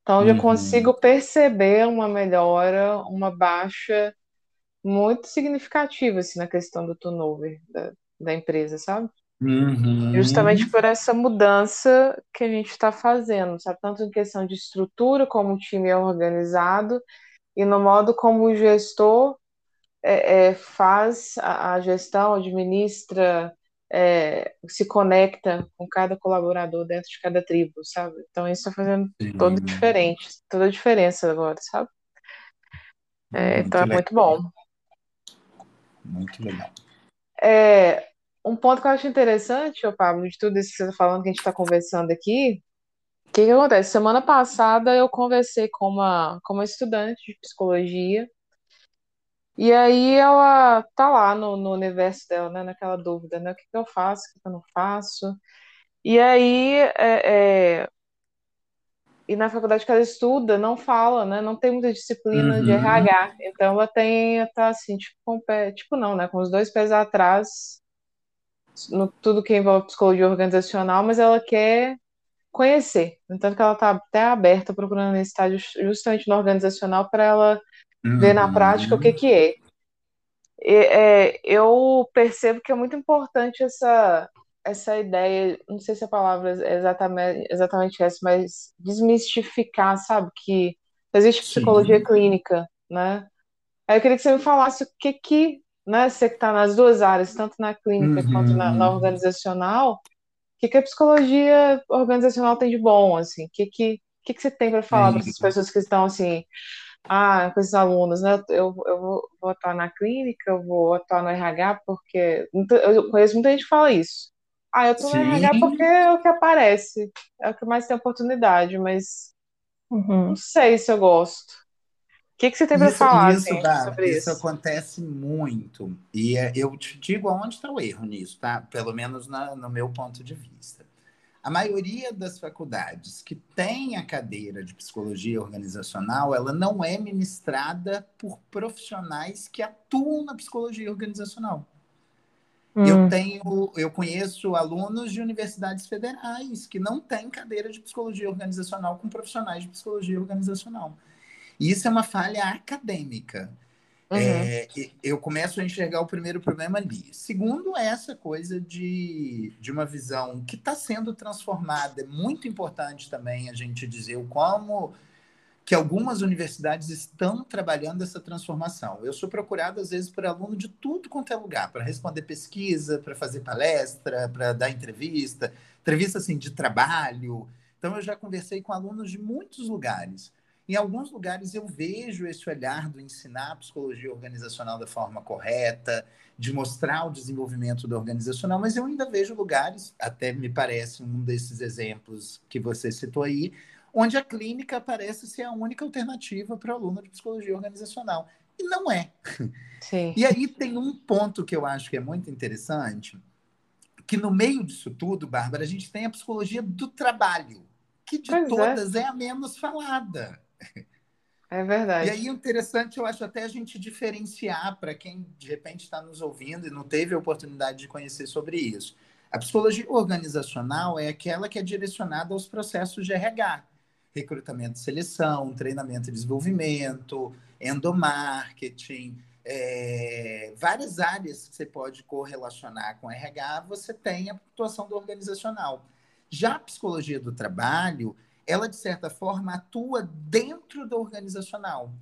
Então, eu uhum. consigo perceber uma melhora, uma baixa muito significativa assim, na questão do turnover da, da empresa, sabe? Uhum. Justamente por essa mudança que a gente está fazendo, sabe? Tanto em questão de estrutura, como o time é organizado, e no modo como o gestor é, é, faz a, a, gestão, administra, é, se conecta com cada colaborador dentro de cada tribo, sabe? Então isso está fazendo Sim. toda diferente, toda a diferença agora, sabe? É, então é muito bom. Muito legal. É, um ponto que eu acho interessante, ô Pablo, de tudo isso que você está falando, que a gente está conversando aqui, o que, que acontece? Semana passada eu conversei com uma, com uma estudante de psicologia, e aí ela tá lá no, no universo dela, né, naquela dúvida, né, o que, que eu faço, o que, que eu não faço. E aí, é, é, e na faculdade que ela estuda, não fala, né, não tem muita disciplina de Uhum. RH, então ela tem, tá assim, tipo, com o pé, tipo não, né, com os dois pés atrás, no tudo que envolve psicologia organizacional, mas ela quer conhecer. Tanto que ela está até aberta procurando esse estágio justamente no organizacional para ela Uhum. ver na prática o que, que é. E, é. Eu percebo que é muito importante essa, essa ideia, não sei se a palavra é exatamente, exatamente essa, mas desmistificar, sabe, que existe psicologia Sim. clínica, né? Aí eu queria que você me falasse o que que né? Você que está nas duas áreas, tanto na clínica uhum. quanto na, na, organizacional, o que, que a psicologia organizacional tem de bom, assim? O que, que, que, que você tem para falar para essas pessoas que estão, assim, ah, com esses alunos, né? Eu, eu vou, vou atuar na clínica, eu vou atuar no RH, porque... Eu conheço muita gente que fala isso. Ah, eu tô Sim. no RH porque é o que aparece, é o que mais tem oportunidade, mas uhum. não sei se eu gosto que, que você tem para falar isso, assim, sobre isso? Isso acontece muito. E é, eu te digo aonde está o erro nisso, tá? Pelo menos na, no meu ponto de vista. A maioria das faculdades que tem a cadeira de psicologia organizacional, ela não é ministrada por profissionais que atuam na psicologia organizacional. Hum. Eu tenho, eu conheço alunos de universidades federais que não têm cadeira de psicologia organizacional com profissionais de psicologia organizacional. E isso é uma falha acadêmica. Uhum. É, eu começo a enxergar o primeiro problema ali. Segundo, é essa coisa de, de uma visão que está sendo transformada. É muito importante também a gente dizer o como que algumas universidades estão trabalhando essa transformação. Eu sou procurado, às vezes, por aluno de tudo quanto é lugar, para responder pesquisa, para fazer palestra, para dar entrevista, entrevista assim, de trabalho. Então, eu já conversei com alunos de muitos lugares. Em alguns lugares eu vejo esse olhar do ensinar a psicologia organizacional da forma correta, de mostrar o desenvolvimento do organizacional, mas eu ainda vejo lugares, até me parece um desses exemplos que você citou aí, onde a clínica parece ser a única alternativa para o aluno de psicologia organizacional. E não é. Sim. E aí tem um ponto que eu acho que é muito interessante, que no meio disso tudo, Bárbara, a gente tem a psicologia do trabalho, que de pois é. todas é. é a menos falada. É verdade. E aí, interessante, eu acho até a gente diferenciar para quem de repente está nos ouvindo e não teve a oportunidade de conhecer sobre isso. A psicologia organizacional é aquela que é direcionada aos processos de RH, recrutamento e seleção, treinamento e desenvolvimento, endomarketing, é, várias áreas que você pode correlacionar com RH, você tem a atuação do organizacional. Já a psicologia do trabalho ela, de certa forma, atua dentro do organizacional.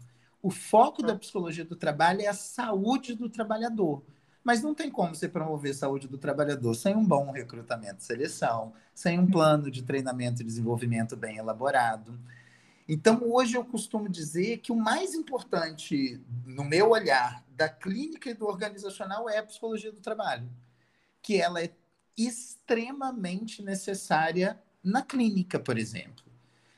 O foco da psicologia do trabalho é a saúde do trabalhador. Mas não tem como você promover a saúde do trabalhador sem um bom recrutamento e seleção, sem um plano de treinamento e desenvolvimento bem elaborado. Então, hoje eu costumo dizer que o mais importante, no meu olhar, da clínica e do organizacional é a psicologia do trabalho, que ela é extremamente necessária na clínica, por exemplo.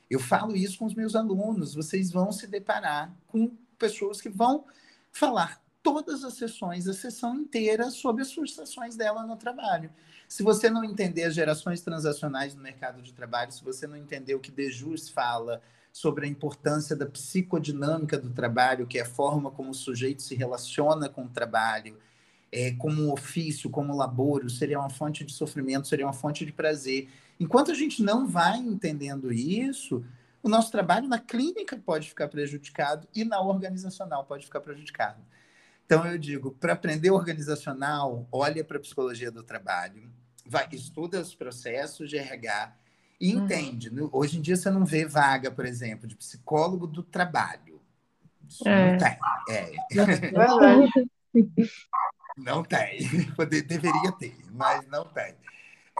Eu falo isso com os meus alunos, vocês vão se deparar com pessoas que vão falar todas as sessões, a sessão inteira, sobre as frustrações dela no trabalho. Se você não entender as gerações transacionais no mercado de trabalho, se você não entender o que Dejus fala sobre a importância da psicodinâmica do trabalho, que é a forma como o sujeito se relaciona com o trabalho, é, como um ofício, como um laboro, seria uma fonte de sofrimento, seria uma fonte de prazer. Enquanto a gente não vai entendendo isso, o nosso trabalho na clínica pode ficar prejudicado e na organizacional pode ficar prejudicado. Então, eu digo, para aprender organizacional, olha para a psicologia do trabalho, vai, estuda os processos de RH e uhum. entende. Hoje em dia, você não vê vaga, por exemplo, de psicólogo do trabalho. Isso é. não tem. É. não tem. Deveria ter, mas não tem.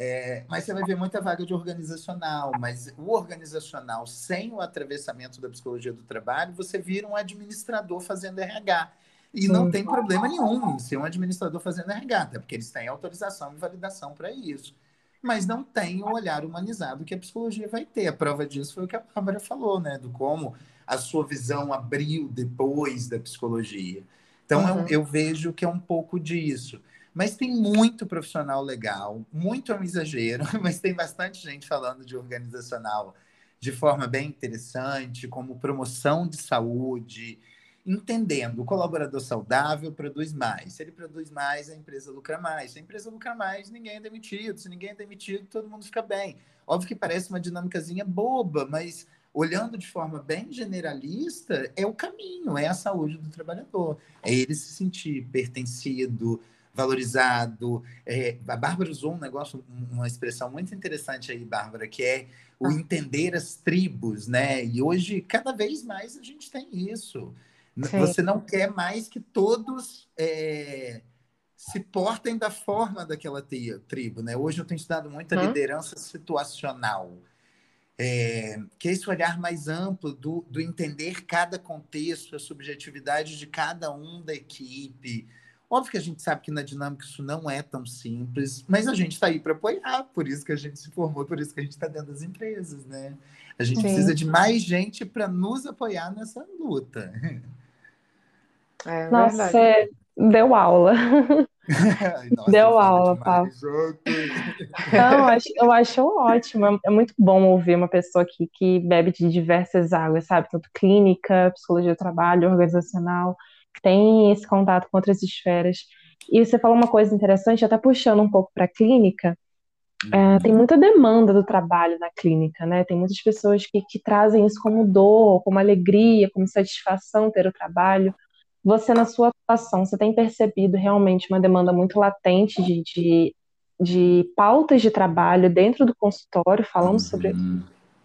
É, mas você vai ver muita vaga de organizacional, mas o organizacional sem o atravessamento da psicologia do trabalho, você vira um administrador fazendo RH. E Sim. não tem problema nenhum em ser um administrador fazendo RH, até porque eles têm autorização e validação para isso. Mas não tem o olhar humanizado que a psicologia vai ter. A prova disso foi o que a Bárbara falou, né? Do como a sua visão abriu depois da psicologia. Então, uhum. eu, eu vejo que é um pouco disso. Mas tem muito profissional legal, muito é um exagero, mas tem bastante gente falando de organizacional de forma bem interessante, como promoção de saúde, entendendo o colaborador saudável produz mais. Se ele produz mais, a empresa lucra mais. Se a empresa lucra mais, ninguém é demitido. Se ninguém é demitido, todo mundo fica bem. Óbvio que parece uma dinâmicazinha boba, mas olhando de forma bem generalista, é o caminho, é a saúde do trabalhador. É ele se sentir pertencido, valorizado. É, a Bárbara usou um negócio, uma expressão muito interessante aí, Bárbara, que é o ah. entender as tribos, né? E hoje, cada vez mais, a gente tem isso. Sim. Você não quer mais que todos é, se portem da forma daquela tribo, né? Hoje eu tenho estudado muito a hum? liderança situacional. É, que é esse olhar mais amplo do, do entender cada contexto, a subjetividade de cada um da equipe, Óbvio que a gente sabe que na dinâmica isso não é tão simples, mas a gente está aí para apoiar, por isso que a gente se formou, por isso que a gente está dentro das empresas, né? A gente Sim. precisa de mais gente para nos apoiar nessa luta. É, Nossa, é, deu aula. Nossa, deu aula, Paulo. Não, eu acho, ótimo. É, é muito bom ouvir uma pessoa aqui que bebe de diversas águas, sabe? Tanto clínica, psicologia do trabalho, organizacional tem esse contato com outras esferas. E você falou uma coisa interessante, até puxando um pouco para a clínica, é, uhum. tem muita demanda do trabalho na clínica, né? Tem muitas pessoas que, que trazem isso como dor, como alegria, como satisfação ter o trabalho. Você, na sua atuação, você tem percebido realmente uma demanda muito latente de, de, de pautas de trabalho dentro do consultório, falando uhum. sobre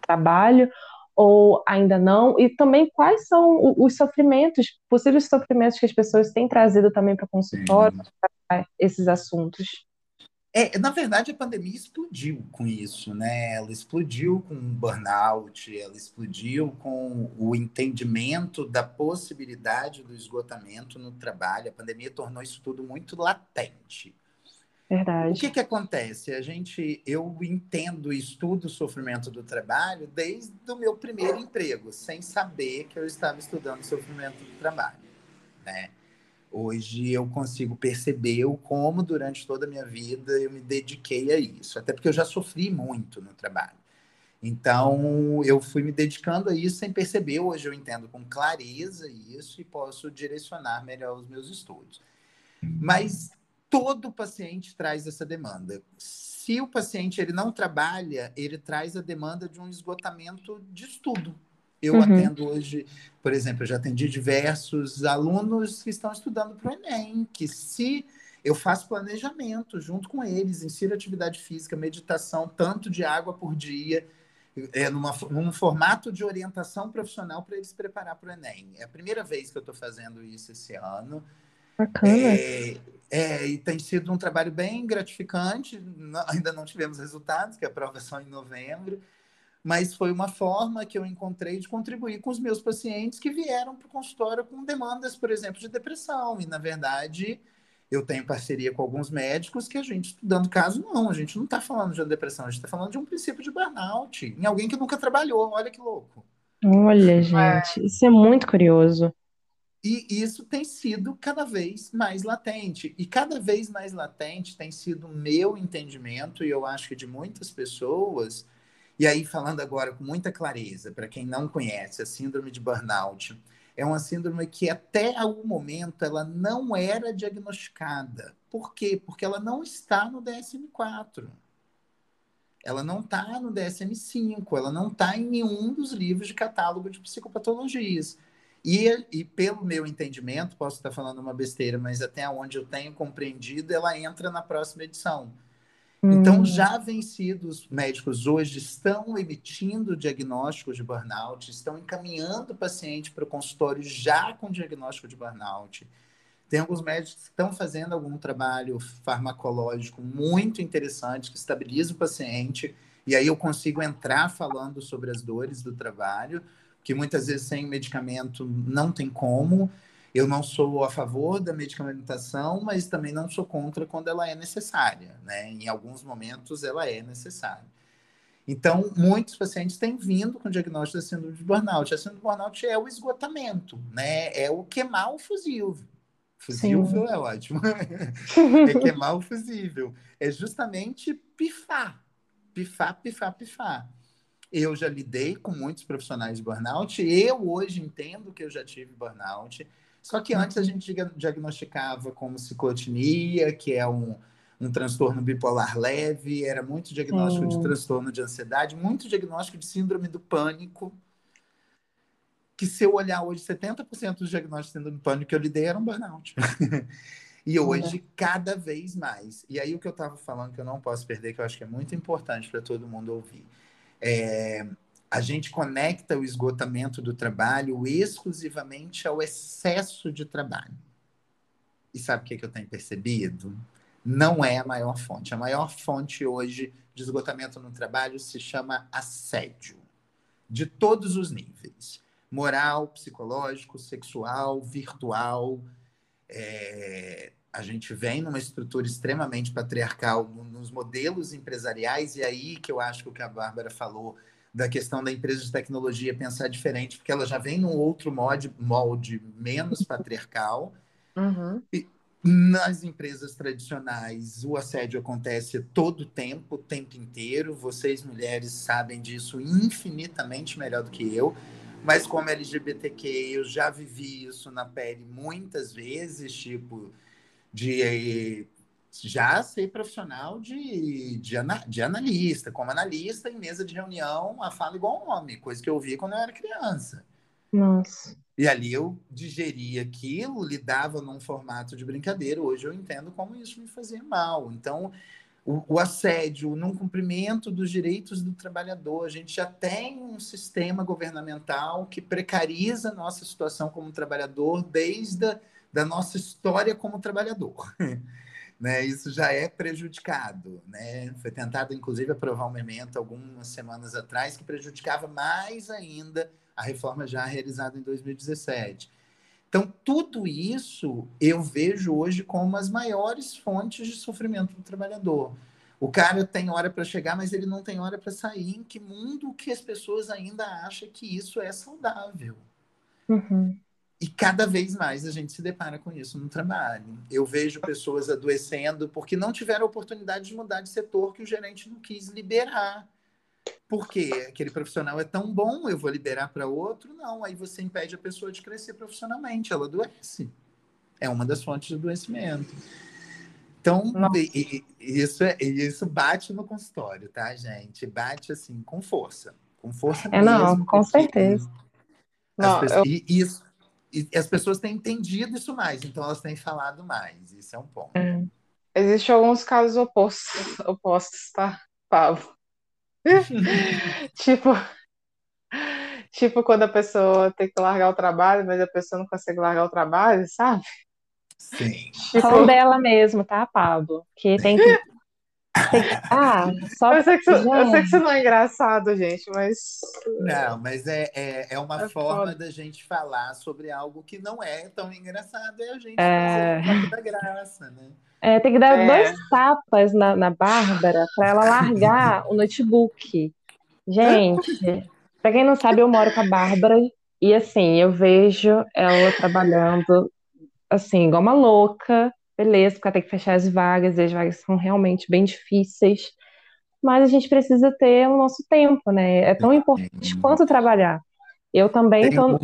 trabalho, ou ainda não? E também quais são os sofrimentos, possíveis sofrimentos que as pessoas têm trazido também para o consultório, para esses assuntos? É, na verdade, a pandemia explodiu com isso, né? Ela explodiu com o burnout, ela explodiu com o entendimento da possibilidade do esgotamento no trabalho. A pandemia tornou isso tudo muito latente. Verdade. O que, que acontece? A gente, eu entendo e estudo o sofrimento do trabalho desde o meu primeiro emprego, sem saber que eu estava estudando o sofrimento do trabalho, né? Hoje eu consigo perceber o como durante toda a minha vida eu me dediquei a isso, até porque eu já sofri muito no trabalho. Então eu fui me dedicando a isso sem perceber. Hoje eu entendo com clareza isso e posso direcionar melhor os meus estudos. Mas todo paciente traz essa demanda. Se o paciente ele não trabalha, ele traz a demanda de um esgotamento de estudo. Eu uhum. atendo hoje, por exemplo, eu já atendi diversos alunos que estão estudando para o Enem, que se eu faço planejamento junto com eles, insiro atividade física, meditação, tanto de água por dia, é, numa, num formato de orientação profissional para eles preparar para o Enem. É a primeira vez que eu estou fazendo isso esse ano. Bacana. É, é, e tem sido um trabalho bem gratificante. Não, ainda não tivemos resultados, que a prova é só em novembro, mas foi uma forma que eu encontrei de contribuir com os meus pacientes que vieram para o consultório com demandas, por exemplo, de depressão. E, na verdade, eu tenho parceria com alguns médicos que a gente, estudando caso, não, a gente não está falando de uma depressão, a gente está falando de um princípio de burnout, em alguém que nunca trabalhou. Olha que louco. Olha, gente, é. isso é muito curioso. E isso tem sido cada vez mais latente. E cada vez mais latente tem sido o meu entendimento, e eu acho que de muitas pessoas, e aí falando agora com muita clareza, para quem não conhece, a síndrome de burnout é uma síndrome que até algum momento ela não era diagnosticada. Por quê? Porque ela não está no DSM-4. Ela não está no DSM-5, ela não está em nenhum dos livros de catálogo de psicopatologias. E, e pelo meu entendimento, posso estar falando uma besteira, mas até onde eu tenho compreendido, ela entra na próxima edição. Então, hum. já vencidos médicos hoje estão emitindo diagnósticos de burnout, estão encaminhando o paciente para o consultório já com diagnóstico de burnout. Tem alguns médicos que estão fazendo algum trabalho farmacológico muito interessante que estabiliza o paciente, e aí eu consigo entrar falando sobre as dores do trabalho que muitas vezes sem medicamento não tem como. Eu não sou a favor da medicamentação, mas também não sou contra quando ela é necessária, né? Em alguns momentos ela é necessária. Então, muitos pacientes têm vindo com diagnóstico da síndrome de burnout. A síndrome de burnout é o esgotamento, né? É o queimar o fusível. Fusível Sim. é ótimo. é queimar o fusível. É justamente pifar. Pifar, pifar, pifar. Eu já lidei com muitos profissionais de burnout. Eu hoje entendo que eu já tive burnout. Só que antes a gente diagnosticava como ciclotinia, que é um, um transtorno bipolar leve, era muito diagnóstico de transtorno de ansiedade, muito diagnóstico de síndrome do pânico. Que se eu olhar hoje, 70% dos diagnósticos de síndrome do pânico que eu lidei eram burnout. e hoje, uhum. cada vez mais. E aí, o que eu estava falando, que eu não posso perder, que eu acho que é muito importante para todo mundo ouvir é, a gente conecta o esgotamento do trabalho exclusivamente ao excesso de trabalho. E sabe o que, é que eu tenho percebido? Não é a maior fonte. A maior fonte hoje de esgotamento no trabalho se chama assédio, de todos os níveis: moral, psicológico, sexual, virtual. É, a gente vem numa estrutura extremamente patriarcal nos modelos empresariais, e aí que eu acho que o que a Bárbara falou da questão da empresa de tecnologia pensar diferente, porque ela já vem num outro molde, molde menos patriarcal. Uhum. E nas empresas tradicionais, o assédio acontece todo o tempo, o tempo inteiro. Vocês, mulheres, sabem disso infinitamente melhor do que eu. Mas como LGBTQ, eu já vivi isso na pele muitas vezes, tipo, de já ser profissional de, de, de, analista, como analista em mesa de reunião, a fala igual um homem, coisa que eu via quando eu era criança. Nossa. E ali eu digeria aquilo, lidava num formato de brincadeira. Hoje eu entendo como isso me fazia mal. Então, o, o assédio, o não cumprimento dos direitos do trabalhador, a gente já tem um sistema governamental que precariza a nossa situação como trabalhador desde a da nossa história como trabalhador. né? Isso já é prejudicado. Né? Foi tentado, inclusive, aprovar um memento algumas semanas atrás que prejudicava mais ainda a reforma já realizada em 2017. Então, tudo isso eu vejo hoje como as maiores fontes de sofrimento do trabalhador. O cara tem hora para chegar, mas ele não tem hora para sair. Em que mundo que as pessoas ainda acham que isso é saudável? Uhum. E cada vez mais a gente se depara com isso no trabalho. Eu vejo pessoas adoecendo porque não tiveram oportunidade de mudar de setor que o gerente não quis liberar. Porque aquele profissional é tão bom, eu vou liberar para outro? Não, aí você impede a pessoa de crescer profissionalmente, ela adoece. É uma das fontes de adoecimento. Então, e, e, isso, é, isso bate no consultório, tá, gente? Bate assim, com força. Com força é, mesmo. É, não, com certeza. Não, pessoas, eu... e isso, e as pessoas têm entendido isso mais, então elas têm falado mais. Isso é um ponto. É. Existem alguns casos opostos, opostos, tá, Pavo? tipo, tipo quando a pessoa tem que largar o trabalho, mas a pessoa não consegue largar o trabalho, sabe? Sim. Tipo... dela mesmo, tá, Pablo? Que tem que ah, só eu sei, que isso, eu sei que isso não é engraçado, gente, mas. Não, mas é, é, é uma é forma foda. da gente falar sobre algo que não é tão engraçado, é a gente é... fazer da graça, né? É, tem que dar é. dois tapas na, na Bárbara para ela largar o notebook. Gente, para quem não sabe, eu moro com a Bárbara E assim, eu vejo ela trabalhando assim, igual uma louca, beleza, porque tem que fechar as vagas, e as vagas são realmente bem difíceis, mas a gente precisa ter o nosso tempo, né? É tão importante quanto trabalhar. Eu também tô.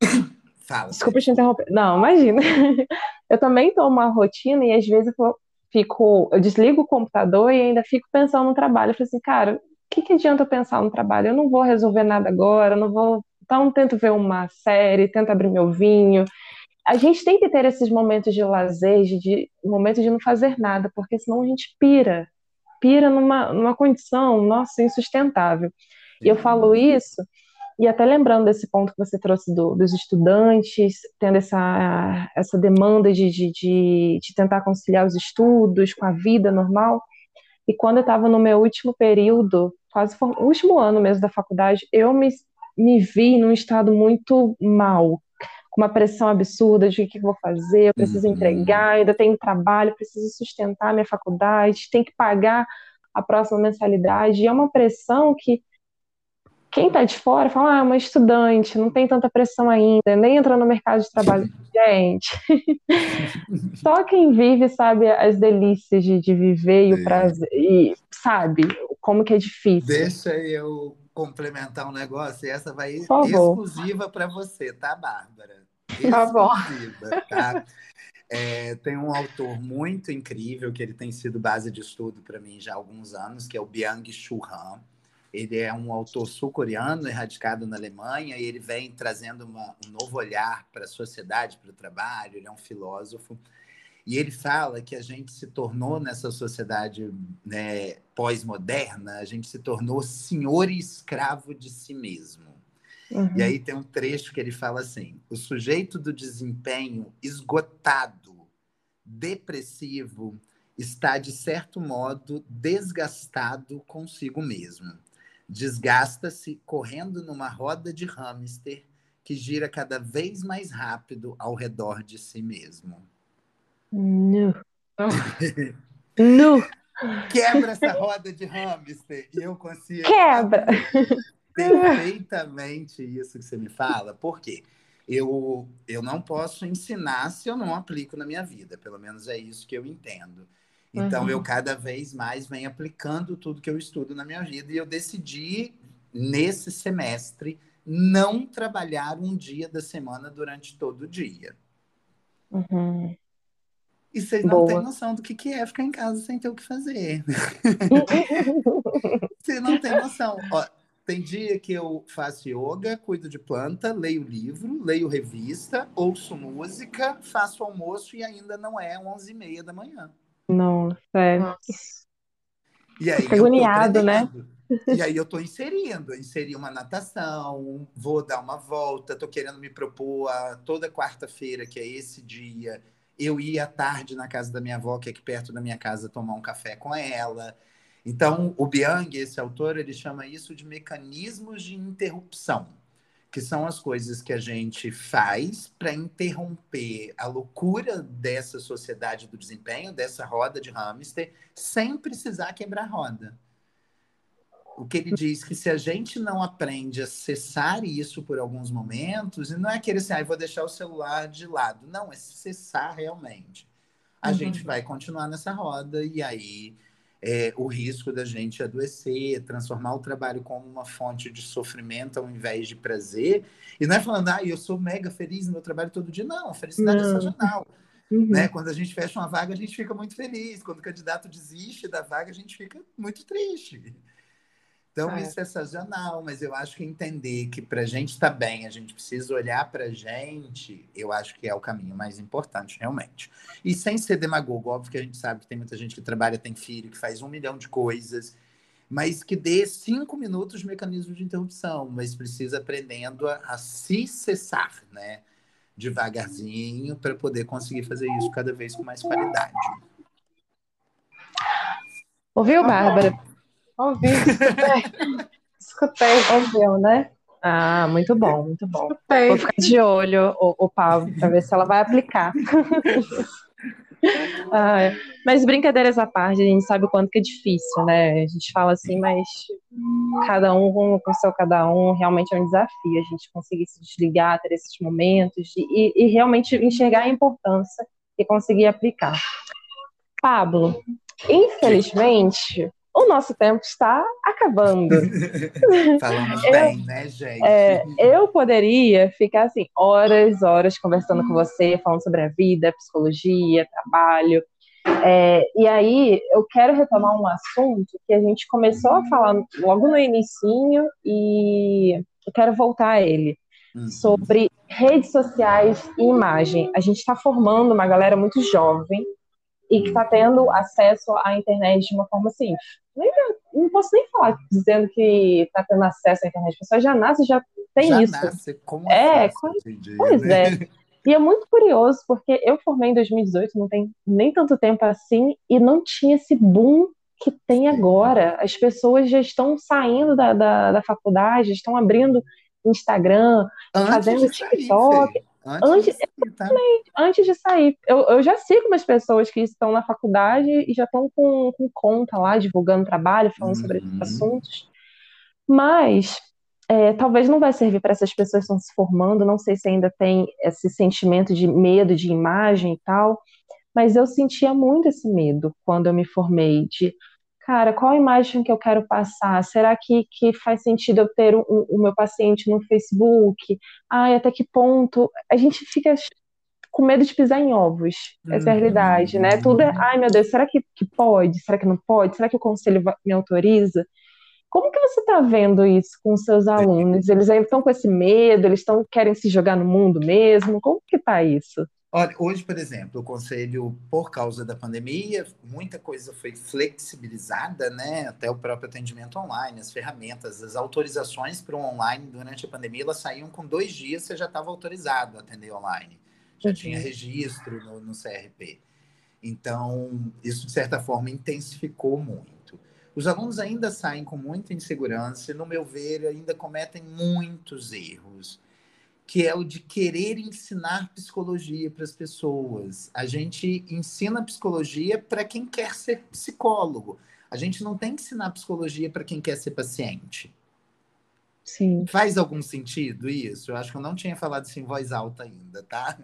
Fala. Desculpa te interromper. Não, imagina. Eu também tô uma rotina e às vezes eu fico, eu desligo o computador e ainda fico pensando no trabalho. Eu falo assim, cara, o que que adianta eu pensar no trabalho? Eu não vou resolver nada agora, eu não vou. Então, tento ver uma série, tento abrir meu vinho. A gente tem que ter esses momentos de lazer, de, de momentos de não fazer nada, porque senão a gente pira, pira numa, numa condição, nossa, insustentável. E eu falo isso e até lembrando desse ponto que você trouxe do, dos estudantes, tendo essa, essa demanda de, de, de, de tentar conciliar os estudos com a vida normal. E quando eu estava no meu último período, quase o último ano mesmo da faculdade, eu me, me vi num estado muito mal, com uma pressão absurda de o que eu vou fazer, eu preciso uhum. entregar, ainda tenho trabalho, preciso sustentar minha faculdade, tenho que pagar a próxima mensalidade. E é uma pressão que quem está de fora fala, ah, é uma estudante, não tem tanta pressão ainda, nem entrou no mercado de trabalho. Gente, só quem vive sabe as delícias de, de viver e o prazer, e sabe como que é difícil. Deixa eu complementar um negócio, e essa vai exclusiva para você, tá, Bárbara? Tá bom. Tá? É, tem um autor muito incrível que ele tem sido base de estudo para mim já há alguns anos, que é o Byung-Chul Han. Ele é um autor sul-coreano, erradicado na Alemanha, e ele vem trazendo uma, um novo olhar para a sociedade, para o trabalho. Ele é um filósofo. E ele fala que a gente se tornou, nessa sociedade né, pós-moderna, a gente se tornou senhor e escravo de si mesmo. Uhum. E aí tem um trecho que ele fala assim: o sujeito do desempenho esgotado, depressivo, está, de certo modo, desgastado consigo mesmo desgasta-se correndo numa roda de hamster que gira cada vez mais rápido ao redor de si mesmo. Nu. nu. Quebra essa roda de hamster e eu consigo. Quebra! Perfeitamente isso que você me fala. Por quê? Eu, eu não posso ensinar se eu não aplico na minha vida. Pelo menos é isso que eu entendo. Então, uhum. eu cada vez mais venho aplicando tudo que eu estudo na minha vida e eu decidi, nesse semestre, não trabalhar um dia da semana durante todo o dia. Uhum. E vocês não Boa. têm noção do que, que é ficar em casa sem ter o que fazer. Você não tem noção. Ó, tem dia que eu faço yoga, cuido de planta, leio livro, leio revista, ouço música, faço almoço e ainda não é 11h30 da manhã. Nossa, é. E aí, agoniado, né? E aí eu tô inserindo, inseri uma natação, vou dar uma volta, tô querendo me propor a, toda quarta-feira, que é esse dia, eu ir à tarde na casa da minha avó, que é aqui perto da minha casa, tomar um café com ela. Então, o Biang, esse autor, ele chama isso de mecanismos de interrupção que são as coisas que a gente faz para interromper a loucura dessa sociedade do desempenho, dessa roda de hamster, sem precisar quebrar a roda. O que ele diz que se a gente não aprende a cessar isso por alguns momentos, e não é aquele assim, ah, vou deixar o celular de lado. Não, é cessar realmente. A uhum. gente vai continuar nessa roda e aí é, o risco da gente adoecer, transformar o trabalho como uma fonte de sofrimento ao invés de prazer. E não é falando, ah, eu sou mega feliz no meu trabalho todo dia. Não, felicidade é não. é sazonal. Uhum. Né? Quando a gente fecha uma vaga, a gente fica muito feliz. Quando o candidato desiste da vaga, a gente fica muito triste. Então, é. isso é sazonal, mas eu acho que entender que para a gente estar tá bem, a gente precisa olhar para a gente, eu acho que é o caminho mais importante, realmente. E sem ser demagogo, óbvio que a gente sabe que tem muita gente que trabalha, tem filho, que faz um milhão de coisas, mas que dê cinco minutos de mecanismo de interrupção, mas precisa aprendendo a, a se cessar, né? Devagarzinho, para poder conseguir fazer isso cada vez com mais qualidade. Ouviu, Bárbara? Ouvi, escutei. escutei. Ouviu, né? Ah, muito bom, muito bom. Escutei. Vou ficar de olho, o, o Pablo, para ver se ela vai aplicar. mas brincadeiras à parte, a gente sabe o quanto que é difícil, né? A gente fala assim, mas cada um com o seu cada um, realmente é um desafio a gente conseguir se desligar, ter esses momentos e, e realmente enxergar a importância e conseguir aplicar. Pablo, infelizmente, o nosso tempo está acabando. Falamos eu, bem, né, gente? É, eu poderia ficar assim, horas, horas conversando com você, falando sobre a vida, psicologia, trabalho. É, e aí eu quero retomar um assunto que a gente começou a falar logo no inicinho e eu quero voltar a ele. Uhum. Sobre redes sociais e imagem. A gente está formando uma galera muito jovem e que está tendo acesso à internet de uma forma assim. Nem, não posso nem falar dizendo que está tendo acesso à internet. A pessoa já nasce já tem já isso. Nasce como é, pois né? é. E é muito curioso, porque eu formei em 2018, não tem nem tanto tempo assim, e não tinha esse boom que tem agora. As pessoas já estão saindo da, da, da faculdade, estão abrindo Instagram, Antes fazendo TikTok. Sair, Antes, antes, de sair, tá? antes de sair. Eu, eu já sigo umas pessoas que estão na faculdade e já estão com, com conta lá, divulgando trabalho, falando uhum. sobre esses assuntos. Mas é, talvez não vai servir para essas pessoas que estão se formando, não sei se ainda tem esse sentimento de medo de imagem e tal, mas eu sentia muito esse medo quando eu me formei, de cara, qual a imagem que eu quero passar? Será que, que faz sentido eu ter o, o meu paciente no Facebook? Ai, até que ponto? A gente fica com medo de pisar em ovos. Essa é a realidade, né? Uhum. Tudo é, ai meu Deus, será que, que pode? Será que não pode? Será que o conselho me autoriza? Como que você está vendo isso com os seus alunos? Eles ainda estão com esse medo? Eles estão querem se jogar no mundo mesmo? Como que está isso? Olha, hoje, por exemplo, o conselho, por causa da pandemia, muita coisa foi flexibilizada, né? Até o próprio atendimento online, as ferramentas, as autorizações para o online durante a pandemia, elas saíam com dois dias, você já estava autorizado a atender online. Já uhum. tinha registro no, no CRP. Então, isso, de certa forma, intensificou muito. Os alunos ainda saem com muita insegurança e, no meu ver, ainda cometem muitos erros que é o de querer ensinar psicologia para as pessoas. A gente ensina psicologia para quem quer ser psicólogo. A gente não tem que ensinar psicologia para quem quer ser paciente. Sim. Faz algum sentido isso? Eu acho que eu não tinha falado isso em voz alta ainda, tá?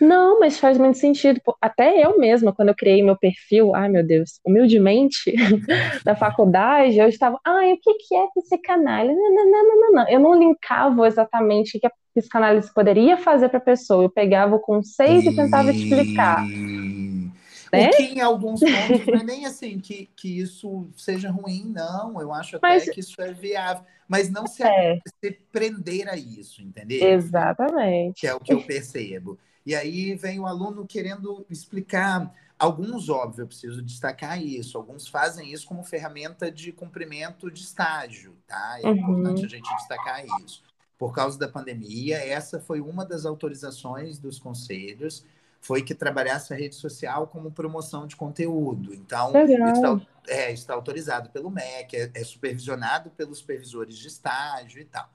Não, mas faz muito sentido. Até eu mesma, quando eu criei meu perfil, ai meu Deus, humildemente, da faculdade, eu estava, ai, o que que é psicanálise? Não, não, não, não, não. Eu não linkava exatamente o que a psicanálise poderia fazer para a pessoa. Eu pegava o conceito e tentava explicar. Né? O que em alguns pontos não é nem assim que, que isso seja ruim, não. Eu acho até mas, que isso é viável. Mas não se, é. se prender a isso, entendeu? Exatamente. Que é o que eu percebo. E aí vem o aluno querendo explicar. Alguns, óbvio, eu preciso destacar isso. Alguns fazem isso como ferramenta de cumprimento de estágio, tá? É uhum. importante a gente destacar isso. Por causa da pandemia, essa foi uma das autorizações dos conselhos, foi que trabalhasse a rede social como promoção de conteúdo. Então, está, é, está autorizado pelo MEC, é, é supervisionado pelos supervisores de estágio e tal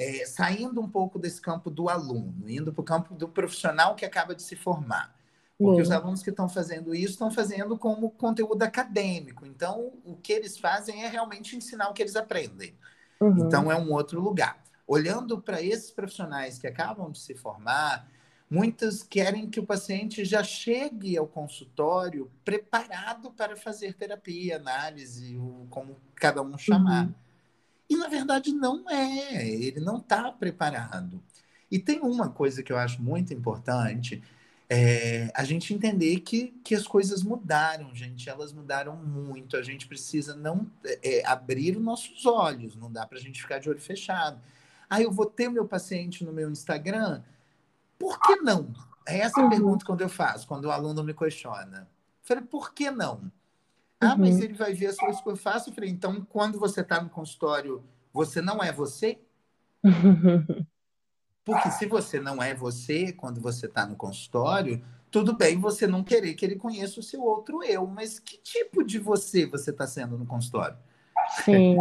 é, saindo um pouco desse campo do aluno, indo para o campo do profissional que acaba de se formar. Porque os alunos que estão fazendo isso estão fazendo como conteúdo acadêmico. Então, o que eles fazem é realmente ensinar o que eles aprendem. Uhum. Então, é um outro lugar. Olhando para esses profissionais que acabam de se formar, muitas querem que o paciente já chegue ao consultório preparado para fazer terapia, análise, como cada um chamar. Uhum. E na verdade não é, ele não está preparado. E tem uma coisa que eu acho muito importante, é a gente entender que, que as coisas mudaram, gente, elas mudaram muito. A gente precisa não é, abrir os nossos olhos, não dá para a gente ficar de olho fechado. Ah, eu vou ter meu paciente no meu Instagram? Por que não? É essa a uhum. pergunta quando eu faço, quando o aluno me questiona. Eu falei, por que não? Ah, mas uhum. ele vai ver as coisas que eu faço. Eu falei, então, quando você está no consultório, você não é você? Porque se você não é você, quando você está no consultório, tudo bem você não querer que ele conheça o seu outro eu, mas que tipo de você você está sendo no consultório? Sim.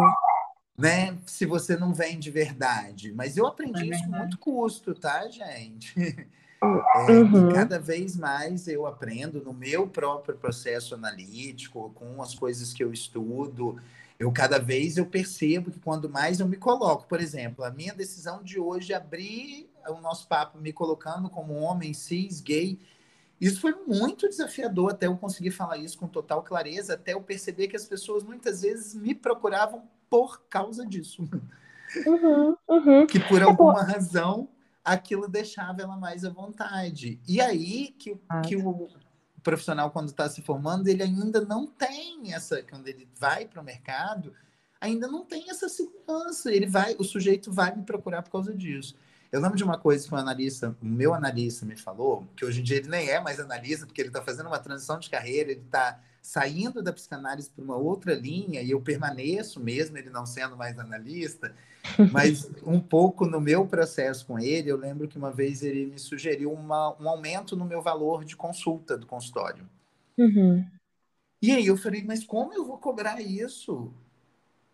Né? Se você não vem de verdade. Mas eu aprendi isso com muito custo, tá, gente? É, uhum. cada vez mais eu aprendo no meu próprio processo analítico, com as coisas que eu estudo. Eu cada vez eu percebo que quando mais eu me coloco, por exemplo, a minha decisão de hoje abrir o nosso papo me colocando como homem cis, gay, isso foi muito desafiador até eu conseguir falar isso com total clareza, até eu perceber que as pessoas muitas vezes me procuravam por causa disso. Uhum, uhum. Que por alguma razão aquilo deixava ela mais à vontade. E aí que, ah, que o profissional, quando está se formando, ele ainda não tem essa. Quando ele vai para o mercado, ainda não tem essa segurança. Ele vai, o sujeito vai me procurar por causa disso. Eu lembro de uma coisa que o analista, o meu analista me falou, que hoje em dia ele nem é mais analista, porque ele está fazendo uma transição de carreira, ele está saindo da psicanálise para uma outra linha, e eu permaneço mesmo ele não sendo mais analista, mas um pouco no meu processo com ele, eu lembro que uma vez ele me sugeriu uma, um aumento no meu valor de consulta do consultório. Uhum. E aí eu falei, mas como eu vou cobrar isso?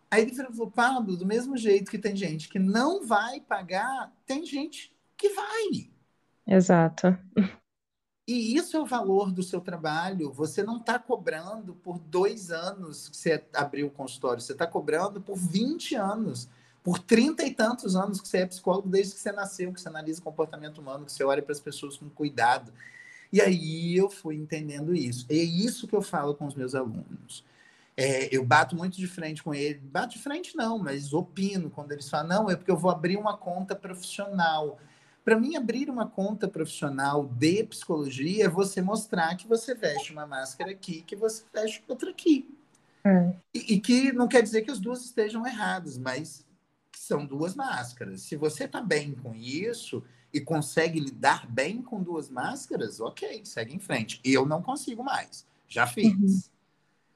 Aí ele falou, Pablo, do mesmo jeito que tem gente que não vai pagar, tem gente que vai. Exato. E isso é o valor do seu trabalho. Você não está cobrando por dois anos que você abriu o consultório, você está cobrando por 20 anos por trinta e tantos anos que você é psicólogo, desde que você nasceu, que você analisa comportamento humano, que você olha para as pessoas com cuidado. E aí eu fui entendendo isso. E é isso que eu falo com os meus alunos. É, eu bato muito de frente com ele, bato de frente não, mas opino quando eles falam, não, é porque eu vou abrir uma conta profissional. Para mim, abrir uma conta profissional de psicologia é você mostrar que você veste uma máscara aqui, que você veste outra aqui. É. E, e, que não quer dizer que as duas estejam erradas, mas são duas máscaras. Se você está bem com isso e consegue lidar bem com duas máscaras, ok, segue em frente. Eu não consigo mais. Já fiz.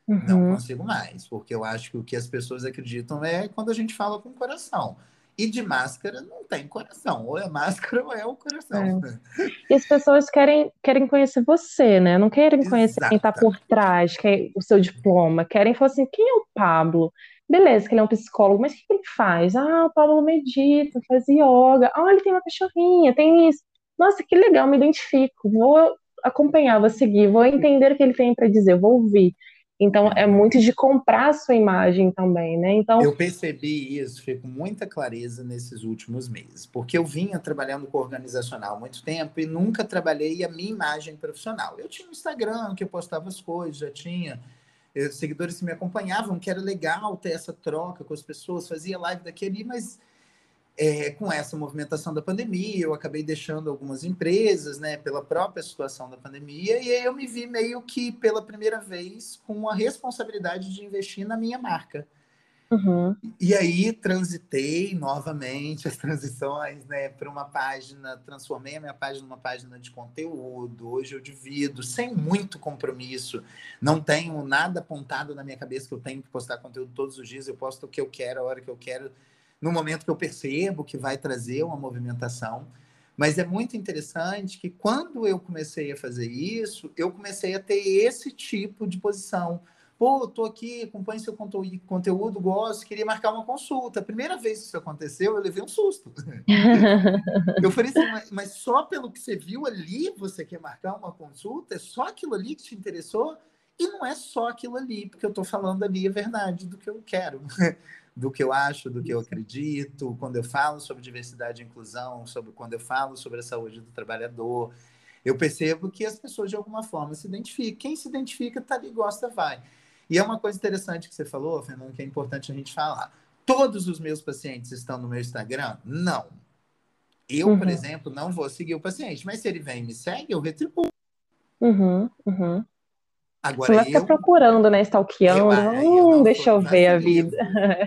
Uhum. Uhum. Não consigo mais, porque eu acho que o que as pessoas acreditam é quando a gente fala com o coração. E de máscara não tem coração. Ou é máscara ou é o coração. É. E as pessoas querem, querem conhecer você, né? Não querem conhecer Exatamente. quem está por trás, quem o seu diploma. Querem falar assim, quem é o Pablo? Beleza, que ele é um psicólogo, mas o que ele faz? Ah, o Pablo medita, faz yoga. Ah, ele tem uma cachorrinha, tem isso. Nossa, que legal, me identifico. Vou acompanhar, vou seguir, vou entender o que ele tem para dizer, vou ouvir. Então, é muito de comprar a sua imagem também, né? Então... Eu percebi isso, fiquei com muita clareza nesses últimos meses, porque eu vinha trabalhando com organizacional há muito tempo e nunca trabalhei a minha imagem profissional. Eu tinha um Instagram que eu postava as coisas, já tinha eu, seguidores que me acompanhavam, que era legal ter essa troca com as pessoas, fazia live daquele, mas é, com essa movimentação da pandemia, eu acabei deixando algumas empresas, né, pela própria situação da pandemia, e aí eu me vi meio que pela primeira vez com a responsabilidade de investir na minha marca. Uhum. E aí transitei novamente as transições né, para uma página, transformei a minha página numa página de conteúdo. Hoje eu divido sem muito compromisso. Não tenho nada apontado na minha cabeça que eu tenho que postar conteúdo todos os dias. Eu posto o que eu quero, a hora que eu quero, no momento que eu percebo que vai trazer uma movimentação. Mas é muito interessante que quando eu comecei a fazer isso, eu comecei a ter esse tipo de posição Pô, tô aqui, acompanho seu conteúdo, gosto, queria marcar uma consulta. A primeira vez que isso aconteceu, eu levei um susto. eu falei assim, mas só pelo que você viu ali, você quer marcar uma consulta? É só aquilo ali que te interessou? E não é só aquilo ali, porque eu estou falando ali a verdade do que eu quero, do que eu acho, do que eu acredito. Quando eu falo sobre diversidade e inclusão, sobre quando eu falo sobre a saúde do trabalhador, eu percebo que as pessoas de alguma forma se identificam. Quem se identifica tá ali, gosta, vai. E é uma coisa interessante que você falou, Fernando, que é importante a gente falar. Todos os meus pacientes estão no meu Instagram? Não. Eu, uhum. por exemplo, não vou seguir o paciente, mas se ele vem e me segue, eu retribuo. Uhum, uhum. Agora, Você vai ficar eu, procurando, né? Stalkeando. Eu, hum, deixa eu ver a vida.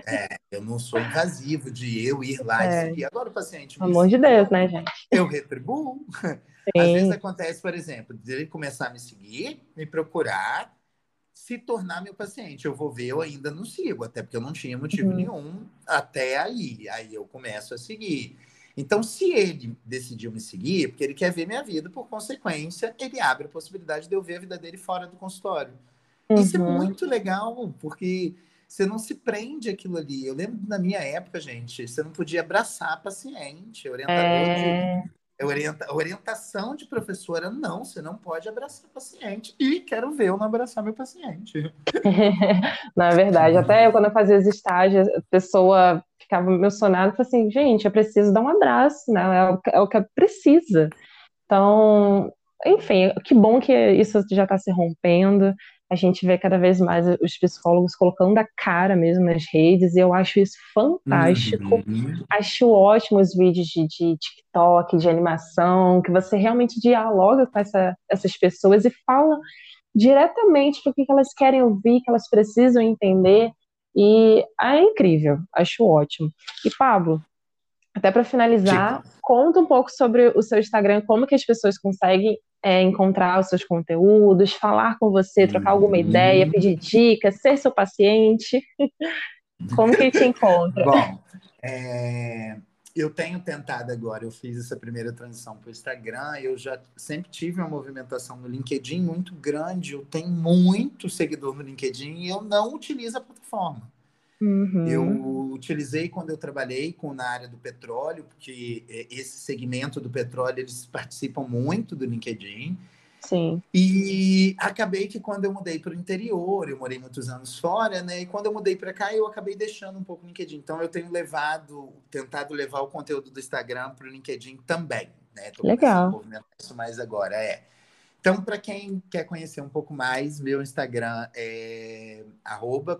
É, eu não sou invasivo de eu ir lá é. e seguir. Agora o paciente. Pelo amor de Deus, né, gente? Eu retribuo. Sim. Às vezes acontece, por exemplo, de ele começar a me seguir, me procurar, se tornar meu paciente. Eu vou ver, eu ainda não sigo, até porque eu não tinha motivo uhum. nenhum até aí. Aí eu começo a seguir. Então, se ele decidiu me seguir, porque ele quer ver minha vida, por consequência, ele abre a possibilidade de eu ver a vida dele fora do consultório. Uhum. Isso é uhum. muito legal, porque você não se prende aquilo ali. Eu lembro na minha época, gente, você não podia abraçar paciente, orientador é... de orienta, orientação de professora, não, você não pode abraçar paciente. E quero ver eu não abraçar meu paciente. Na é verdade, até eu, quando eu fazia os estágios, a pessoa ficava emocionada e falava assim, gente, eu preciso dar um abraço, né? É o, é que precisa. Então, enfim, que bom que isso já está se rompendo a gente vê cada vez mais os psicólogos colocando a cara mesmo nas redes, e eu acho isso fantástico. Uhum. Acho ótimo os vídeos de, de, TikTok, de animação, que você realmente dialoga com essa, essas pessoas e fala diretamente o que elas querem ouvir, que elas precisam entender. E é incrível, acho ótimo. E Pablo, até para finalizar, conta um pouco sobre o seu Instagram, como que as pessoas conseguem é, encontrar os seus conteúdos, falar com você, trocar alguma ideia, pedir dicas, ser seu paciente. Como que te encontra? Bom, é, eu tenho tentado agora, eu fiz essa primeira transição para o Instagram, eu já sempre tive uma movimentação no LinkedIn muito grande, eu tenho muito seguidor no LinkedIn e eu não utilizo a plataforma. Uhum. Eu utilizei quando eu trabalhei com, na área do petróleo, porque é, esse segmento do petróleo eles participam muito do LinkedIn. Sim. E acabei que quando eu mudei para o interior, eu morei muitos anos fora, né? E quando eu mudei para cá, eu acabei deixando um pouco o LinkedIn. Então eu tenho levado, tentado levar o conteúdo do Instagram para o LinkedIn também, né? Tô Legal. movimentar isso mais agora, é. Então, para quem quer conhecer um pouco mais, meu Instagram é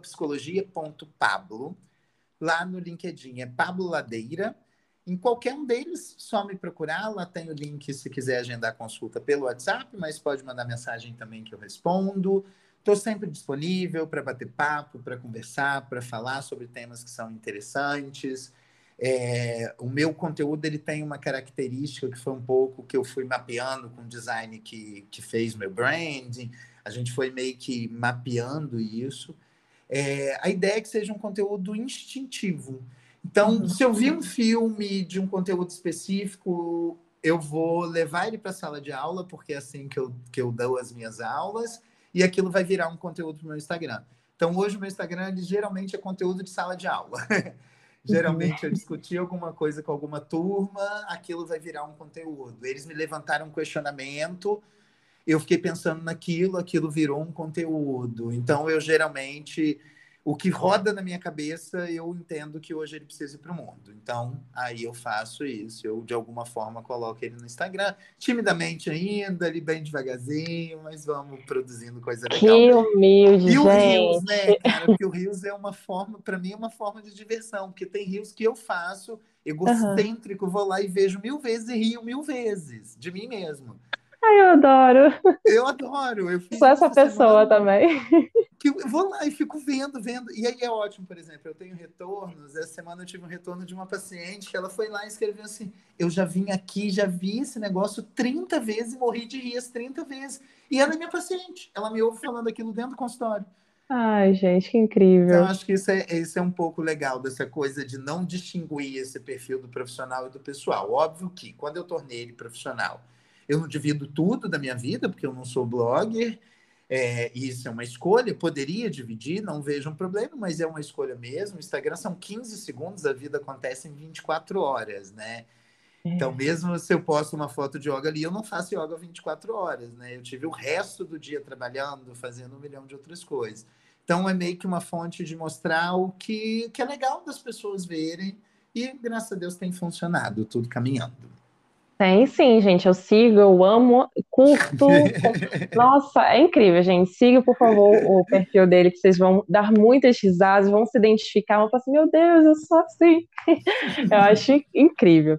psicologia.pablo. Lá no LinkedIn é Pablo Ladeira. Em qualquer um deles, só me procurar. Lá tem o link se quiser agendar consulta pelo WhatsApp, mas pode mandar mensagem também que eu respondo. Estou sempre disponível para bater papo, para conversar, para falar sobre temas que são interessantes. É, o meu conteúdo ele tem uma característica que foi um pouco que eu fui mapeando com o design que, que fez meu branding. A gente foi meio que mapeando isso. É, a ideia é que seja um conteúdo instintivo. Então, uhum. se eu vi um filme de um conteúdo específico, eu vou levar ele para a sala de aula, porque é assim que eu, que eu dou as minhas aulas, e aquilo vai virar um conteúdo para o meu Instagram. Então, hoje o meu Instagram ele, geralmente é conteúdo de sala de aula. Geralmente eu discuti alguma coisa com alguma turma, aquilo vai virar um conteúdo. Eles me levantaram um questionamento, eu fiquei pensando naquilo, aquilo virou um conteúdo. Então eu geralmente o que roda na minha cabeça, eu entendo que hoje ele precisa ir para o mundo. Então, aí eu faço isso. Eu, de alguma forma, coloco ele no Instagram, timidamente ainda, ali bem devagarzinho, mas vamos produzindo coisa legal. Que humilde, E o Rios, né, cara? Porque o Rios é uma forma, para mim, é uma forma de diversão, porque tem rios que eu faço, egocêntrico, uhum. vou lá e vejo mil vezes e rio mil vezes, de mim mesmo. Ai, eu adoro. Eu adoro. Eu Sou essa pessoa também. Que eu vou lá e fico vendo, vendo. E aí é ótimo, por exemplo, eu tenho retornos. Essa semana eu tive um retorno de uma paciente que ela foi lá e escreveu assim: Eu já vim aqui, já vi esse negócio 30 vezes e morri de rir as 30 vezes. E ela é minha paciente. Ela me ouve falando aquilo dentro do consultório. Ai, gente, que incrível. Então, acho que isso é, isso é um pouco legal, dessa coisa de não distinguir esse perfil do profissional e do pessoal. Óbvio que, quando eu tornei ele profissional eu não divido tudo da minha vida, porque eu não sou blogger. É, isso é uma escolha, poderia dividir, não vejo um problema, mas é uma escolha mesmo. Instagram são 15 segundos, a vida acontece em 24 horas, né? Então, é. mesmo se eu posto uma foto de yoga ali, eu não faço yoga 24 horas, né? Eu tive o resto do dia trabalhando, fazendo um milhão de outras coisas. Então, é meio que uma fonte de mostrar o que, que é legal das pessoas verem, e graças a Deus tem funcionado, tudo caminhando. Tem sim, gente. Eu sigo, eu amo, curto. Nossa, é incrível, gente. Siga, por favor, o perfil dele, que vocês vão dar muitas risadas, vão se identificar, vão falar assim: meu Deus, eu sou assim. eu acho incrível.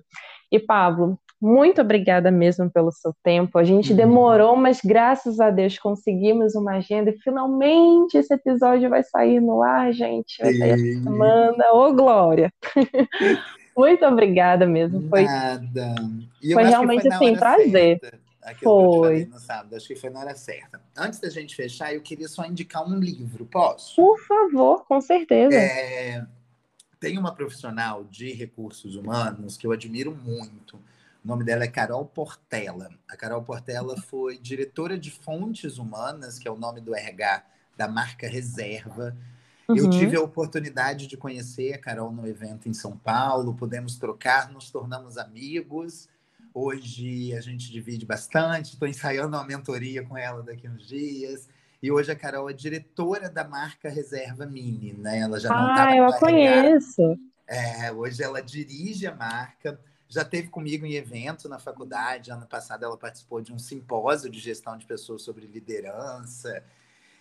E, Pablo, muito obrigada mesmo pelo seu tempo. A gente demorou, mas graças a Deus conseguimos uma agenda e finalmente esse episódio vai sair no ar, gente. Vai sair essa semana. Ô, Glória! Muito obrigada mesmo. Foi, Nada. foi realmente foi assim, prazer. foi. no sábado, acho que foi na hora certa. Antes da gente fechar, eu queria só indicar um livro, posso? Por favor, com certeza. É, tem uma profissional de recursos humanos que eu admiro muito. O nome dela é Carol Portela. A Carol Portela foi diretora de fontes humanas, que é o nome do RH da marca Reserva Uhum. Eu tive a oportunidade de conhecer a Carol no evento em São Paulo, pudemos trocar, nos tornamos amigos. Hoje a gente divide bastante, estou ensaiando uma mentoria com ela daqui uns dias. E hoje a Carol é diretora da marca Reserva Mini, né? Ela já não Ah, eu a conheço. É, hoje ela dirige a marca, já teve comigo em evento na faculdade. Ano passado ela participou de um simpósio de gestão de pessoas sobre liderança.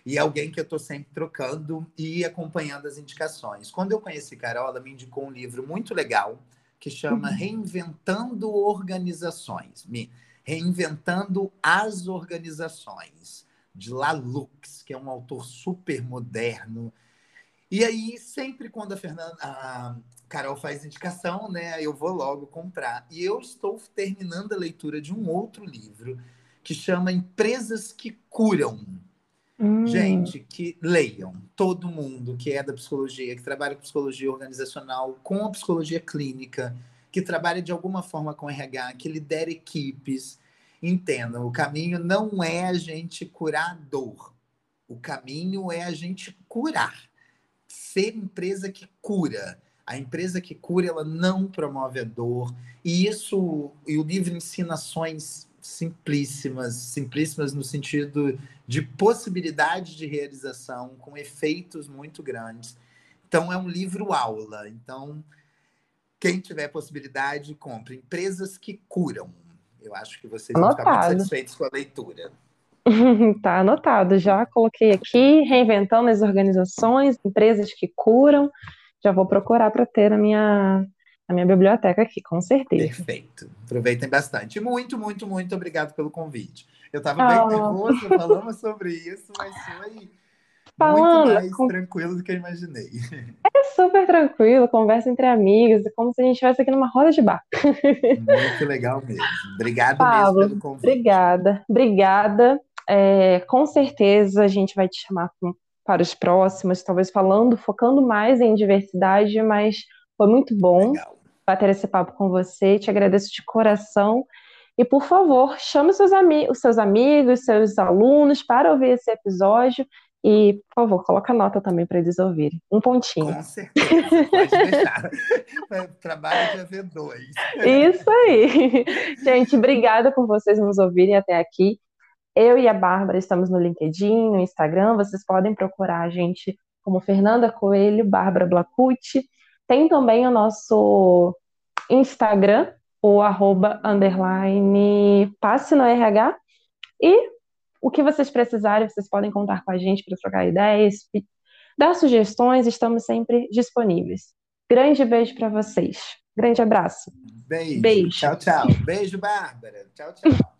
E é alguém que eu estou sempre trocando e acompanhando as indicações. Quando eu conheci Carol, ela me indicou um livro muito legal que chama uhum. Reinventando Organizações. Me Reinventando as Organizações de Lalux, que é um autor super moderno. E aí, sempre quando a Fernanda, a Carol faz indicação, né, eu vou logo comprar. E eu estou terminando a leitura de um outro livro que chama Empresas que Curam. Hum. Gente, que leiam, todo mundo que é da psicologia, que trabalha com psicologia organizacional, com a psicologia clínica, que trabalha de alguma forma com RH, que lidera equipes, Entendam, o caminho não é a gente curar a dor. O caminho é a gente curar. Ser empresa que cura. A empresa que cura, ela não promove a dor. E isso, e o livro ensina ações simplíssimas, simplíssimas no sentido de possibilidade de realização, com efeitos muito grandes. Então, é um livro aula. Então, quem tiver possibilidade, compre. Empresas que curam. Eu acho que vocês anotado. vão ficar muito satisfeitos com a leitura. tá anotado, já coloquei aqui, reinventando as organizações, empresas que curam. Já vou procurar para ter na minha, na minha biblioteca aqui, com certeza. Perfeito. Aproveitem bastante. Muito, muito, muito obrigado pelo convite. Eu estava bem oh. nervosa, falando sobre isso, mas foi Falando, muito mais com... tranquilo do que eu imaginei. É super tranquilo, conversa entre amigos, é como se a gente estivesse aqui numa roda de bar. Muito legal mesmo. Obrigado Pablo, mesmo pelo convite. Obrigada, obrigada. É, com certeza a gente vai te chamar para os próximos, talvez falando, focando mais em diversidade, mas foi muito bom legal. Bater esse papo com você. Te agradeço de coração. E, por favor, chame seus ami os seus amigos, seus alunos para ouvir esse episódio e, por favor, coloca nota também para eles ouvirem. Um pontinho. Com certeza, pode deixar. Trabalho de haver dois. Isso aí. Gente, obrigada por vocês nos ouvirem até aqui. Eu e a Bárbara estamos no LinkedIn, no Instagram. Vocês podem procurar a gente como Fernanda Coelho, Bárbara Blacucci. Tem também o nosso Instagram, o arroba underline passe no RH. E o que vocês precisarem, vocês podem contar com a gente para trocar ideias, dar sugestões, estamos sempre disponíveis. Grande beijo para vocês. Grande abraço. Beijo. beijo. Tchau, tchau. Beijo, Bárbara. Tchau, tchau.